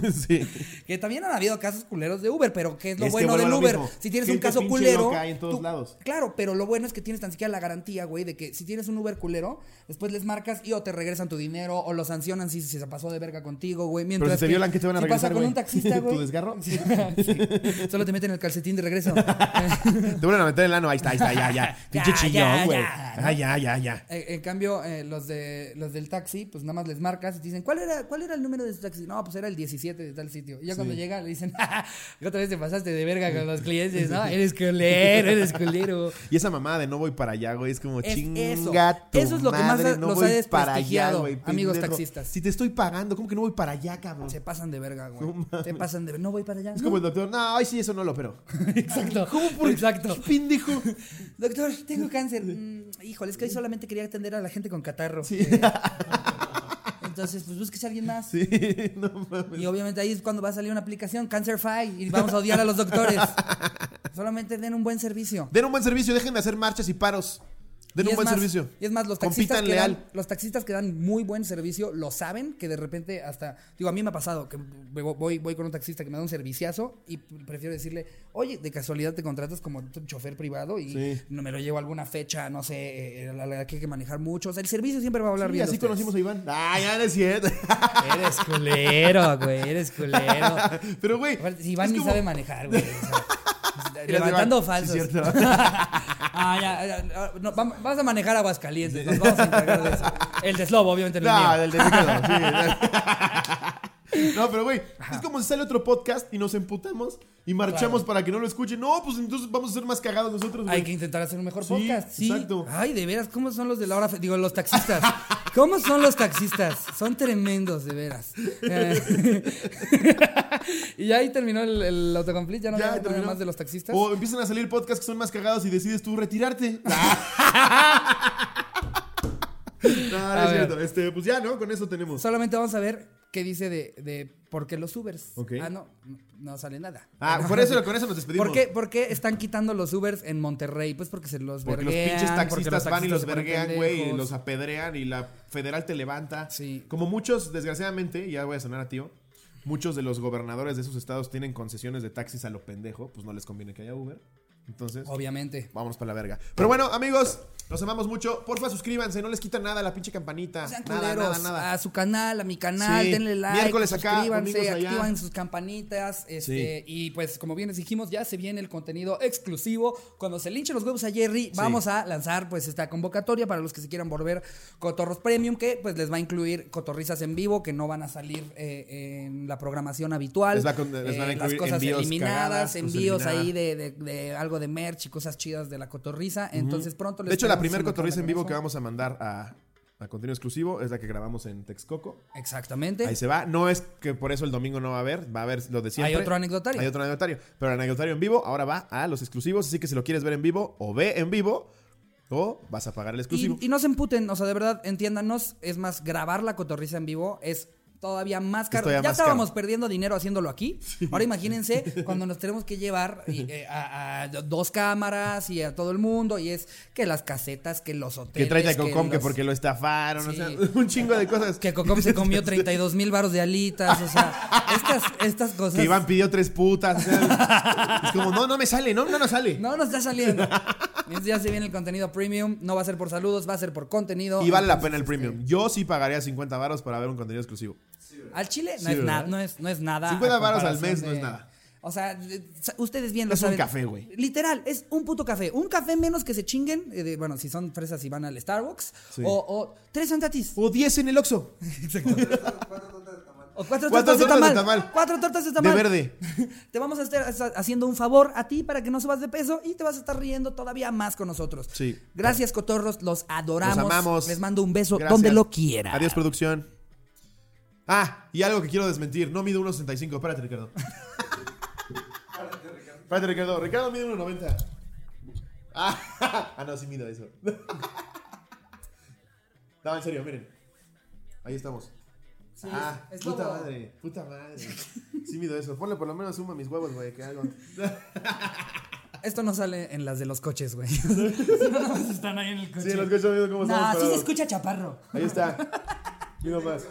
Sí. sí. Que también han habido casos culeros de Uber, pero que es lo Es que bueno del Uber. Si tienes un caso culero. loca hay en todos lados. Claro, pero lo bueno es que tienes tan siquiera la garantía, güey, de que si tienes un Uber culero, después les marcas y o te regresan tu dinero o lo sancionan si, si se pasó de verga contigo, güey. Mientras Pero si que violan, ¿qué te van a si regresar, pasa con güey? un taxista, güey. ¿Tu desgarro? Sí. Solo te meten el calcetín de regreso. Te vuelven a meter el ano. Ahí está, ahí está, ya, ya. Pinche Ya, chillón, ya, güey. ya. Ah, ya, ya, ya. Eh, en cambio, eh, los de los del taxi, pues nada más les marcas y te dicen, ¿cuál era, ¿cuál era el número de su taxi? No, pues era el 17 de tal sitio. Y ya cuando llega le dicen, "Ja, otra vez te pasaste de verga con los clientes, ¿no? Eres culero, eres culero. Y esa mamada de no voy para allá, güey, es como Es chinga eso. tu Eso es lo que más ha- no los voy ha para allá, güey, amigos pendejo. taxistas. Si te estoy pagando, ¿cómo que no voy para allá, cabrón? Se pasan de verga, güey. Se pasan de verga. No voy para allá. Es No. como el doctor, no, ay, sí, eso no lo opero. Exacto. Exacto. Pendejo. Doctor, tengo cáncer. Mm, híjole, es que hoy solamente quería atender a la gente con catarro. Sí. Eh, Entonces, pues búsquese a alguien más. Sí, no mames. Y obviamente ahí es cuando va a salir una aplicación, Cancerfy, y vamos a odiar a los doctores. Solamente den un buen servicio. Den un buen servicio, dejen de hacer marchas y paros. Den Y un es buen más- servicio. Y es más, los taxistas, Compitan que leal. dan, los taxistas que dan muy buen servicio lo saben que de repente hasta. Digo, a mí me ha pasado que voy, voy con un taxista que me da un serviciazo y prefiero decirle, oye, de casualidad te contratas como chofer privado y Sí. no me lo llevo a alguna fecha, no sé, eh, a la que hay que manejar mucho. O sea, el servicio siempre va a hablar Sí, bien. de así conocimos a Iván. Ah, ya no es cierto. Eres culero, güey, eres culero. Pero, güey. Iván ni como- sabe manejar, güey. o sea, Mira, levantando falsos. sí, cierto. ah, ya, ya, no, vam- vas a manejar Aguascalientes. Nos vamos a encargar de eso. El de Slobo, obviamente, no del de Ricardo, sí. No, pero güey, es como si sale otro podcast y nos emputamos y marchamos Claro. para que no lo escuchen. No, pues entonces vamos a ser más cagados nosotros, güey. Hay que intentar hacer un mejor Sí, podcast. Sí. exacto. Ay, de veras, ¿cómo son los de la hora? fe- Digo, los taxistas. ¿Cómo son los taxistas? Son tremendos, de veras. Eh, y ahí terminó el, el autocomplete. Ya no Ya, más de los taxistas. O empiezan a salir podcasts que son más cagados y decides tú retirarte. no, no es cierto. Este, pues ya, ¿no? Con eso tenemos. Solamente vamos a ver qué dice de, de por qué los Ubers. Ah, no, no sale nada. Ah, por eso, con eso nos despedimos. ¿Por qué, por qué están quitando los Ubers en Monterrey? Pues porque se los Porque los verguean, pinches porque taxistas van y los verguean, güey, y los apedrean y la federal te levanta. Sí. Como muchos, desgraciadamente, ya voy a sonar a tío, muchos de los gobernadores de esos estados tienen concesiones de taxis a lo pendejo, pues no les conviene que haya Uber. Entonces, Obviamente. vámonos para la verga. Pero bueno, amigos, los amamos mucho. Porfa, suscríbanse, no les quita nada la pinche campanita. Sean Nada, nada, nada. a su canal, a mi canal, Sí. denle like, Miércoles acá, suscríbanse, activan sus campanitas, este, y pues como bien les dijimos, ya se viene el contenido exclusivo. Cuando se linchen los huevos a Jerry, vamos a lanzar pues esta convocatoria para los que se quieran volver cotorros premium, que pues les va a incluir cotorrizas en vivo que no van a salir eh, en la programación habitual. Les va les van a Eh, las incluir cosas envíos eliminadas, cagadas, cosas envíos eliminadas. ahí de, de- de algo de merch y cosas chidas de la cotorriza. Entonces pronto les De hecho, la primera cotorriza en vivo que vamos a mandar a, a contenido exclusivo es la que grabamos en Texcoco. Exactamente. Ahí se va. No es que por eso el domingo no va a haber, va a haber lo de siempre. Hay otro anecdotario. Hay otro anecdotario. Pero el anecdotario en vivo ahora va a los exclusivos. Así que si lo quieres ver en vivo, o ve en vivo, o vas a pagar el exclusivo. Y, y no se emputen, o sea, de verdad, entiéndanos, es más, grabar la cotorriza en vivo es todavía más caro. todavía ya más estábamos caro. perdiendo dinero haciéndolo aquí. Ahora imagínense cuando nos tenemos que llevar eh, a, a dos cámaras y a todo el mundo, y es que las casetas, que los hoteles. que trae a Cocom que los- porque lo estafaron, o sea, un chingo de cosas. Que Cocom se comió 32 mil baros de alitas, o sea, estas, estas cosas. Que Iván pidió tres putas. o sea, es como, no, no me sale, no, no nos sale. No nos está saliendo. Ya se viene el contenido premium. No va a ser por saludos, va a ser por contenido. Y vale la pena el premium. Yo sí pagaría 50 varos para ver un contenido exclusivo. Al chile no, Sí, es, nada, no, es, no es nada. 50 a varos al mes no es nada. O sea, ustedes bien lo Es un café, güey. Literal, es un puto café. Un café menos que se chinguen. eh, de- bueno, si son fresas y van al Starbucks. Sí. O, o tres santatis. O 10 en el Oxxo. O cuatro, Cuatro tortas, de, tortas de tamal. tamal. Cuatro tortas de De tamal. verde. Te vamos a estar ha- haciendo un favor a ti para que no subas de peso y te vas a estar riendo todavía más con nosotros. Sí. Gracias, cotorros. Los adoramos. Los amamos. Les mando un beso Gracias. donde lo quiera. Adiós, producción. Ah, y algo que quiero desmentir. No mido 1.65. Espérate, Ricardo. Espérate, Ricardo. Ricardo mide 1.90. Ah, ah, no, sí mido eso. No, en serio, miren. Ahí estamos. ah, es puta lobo. madre, puta madre. Sí mido eso. Ponle por lo menos suma mis huevos, güey, que hago. Esto no sale en las de los coches, güey. no, están ahí en el coche. Sí, los coches viendo cómo Nah, estamos sí se parados. escucha chaparro. Ahí está. No más.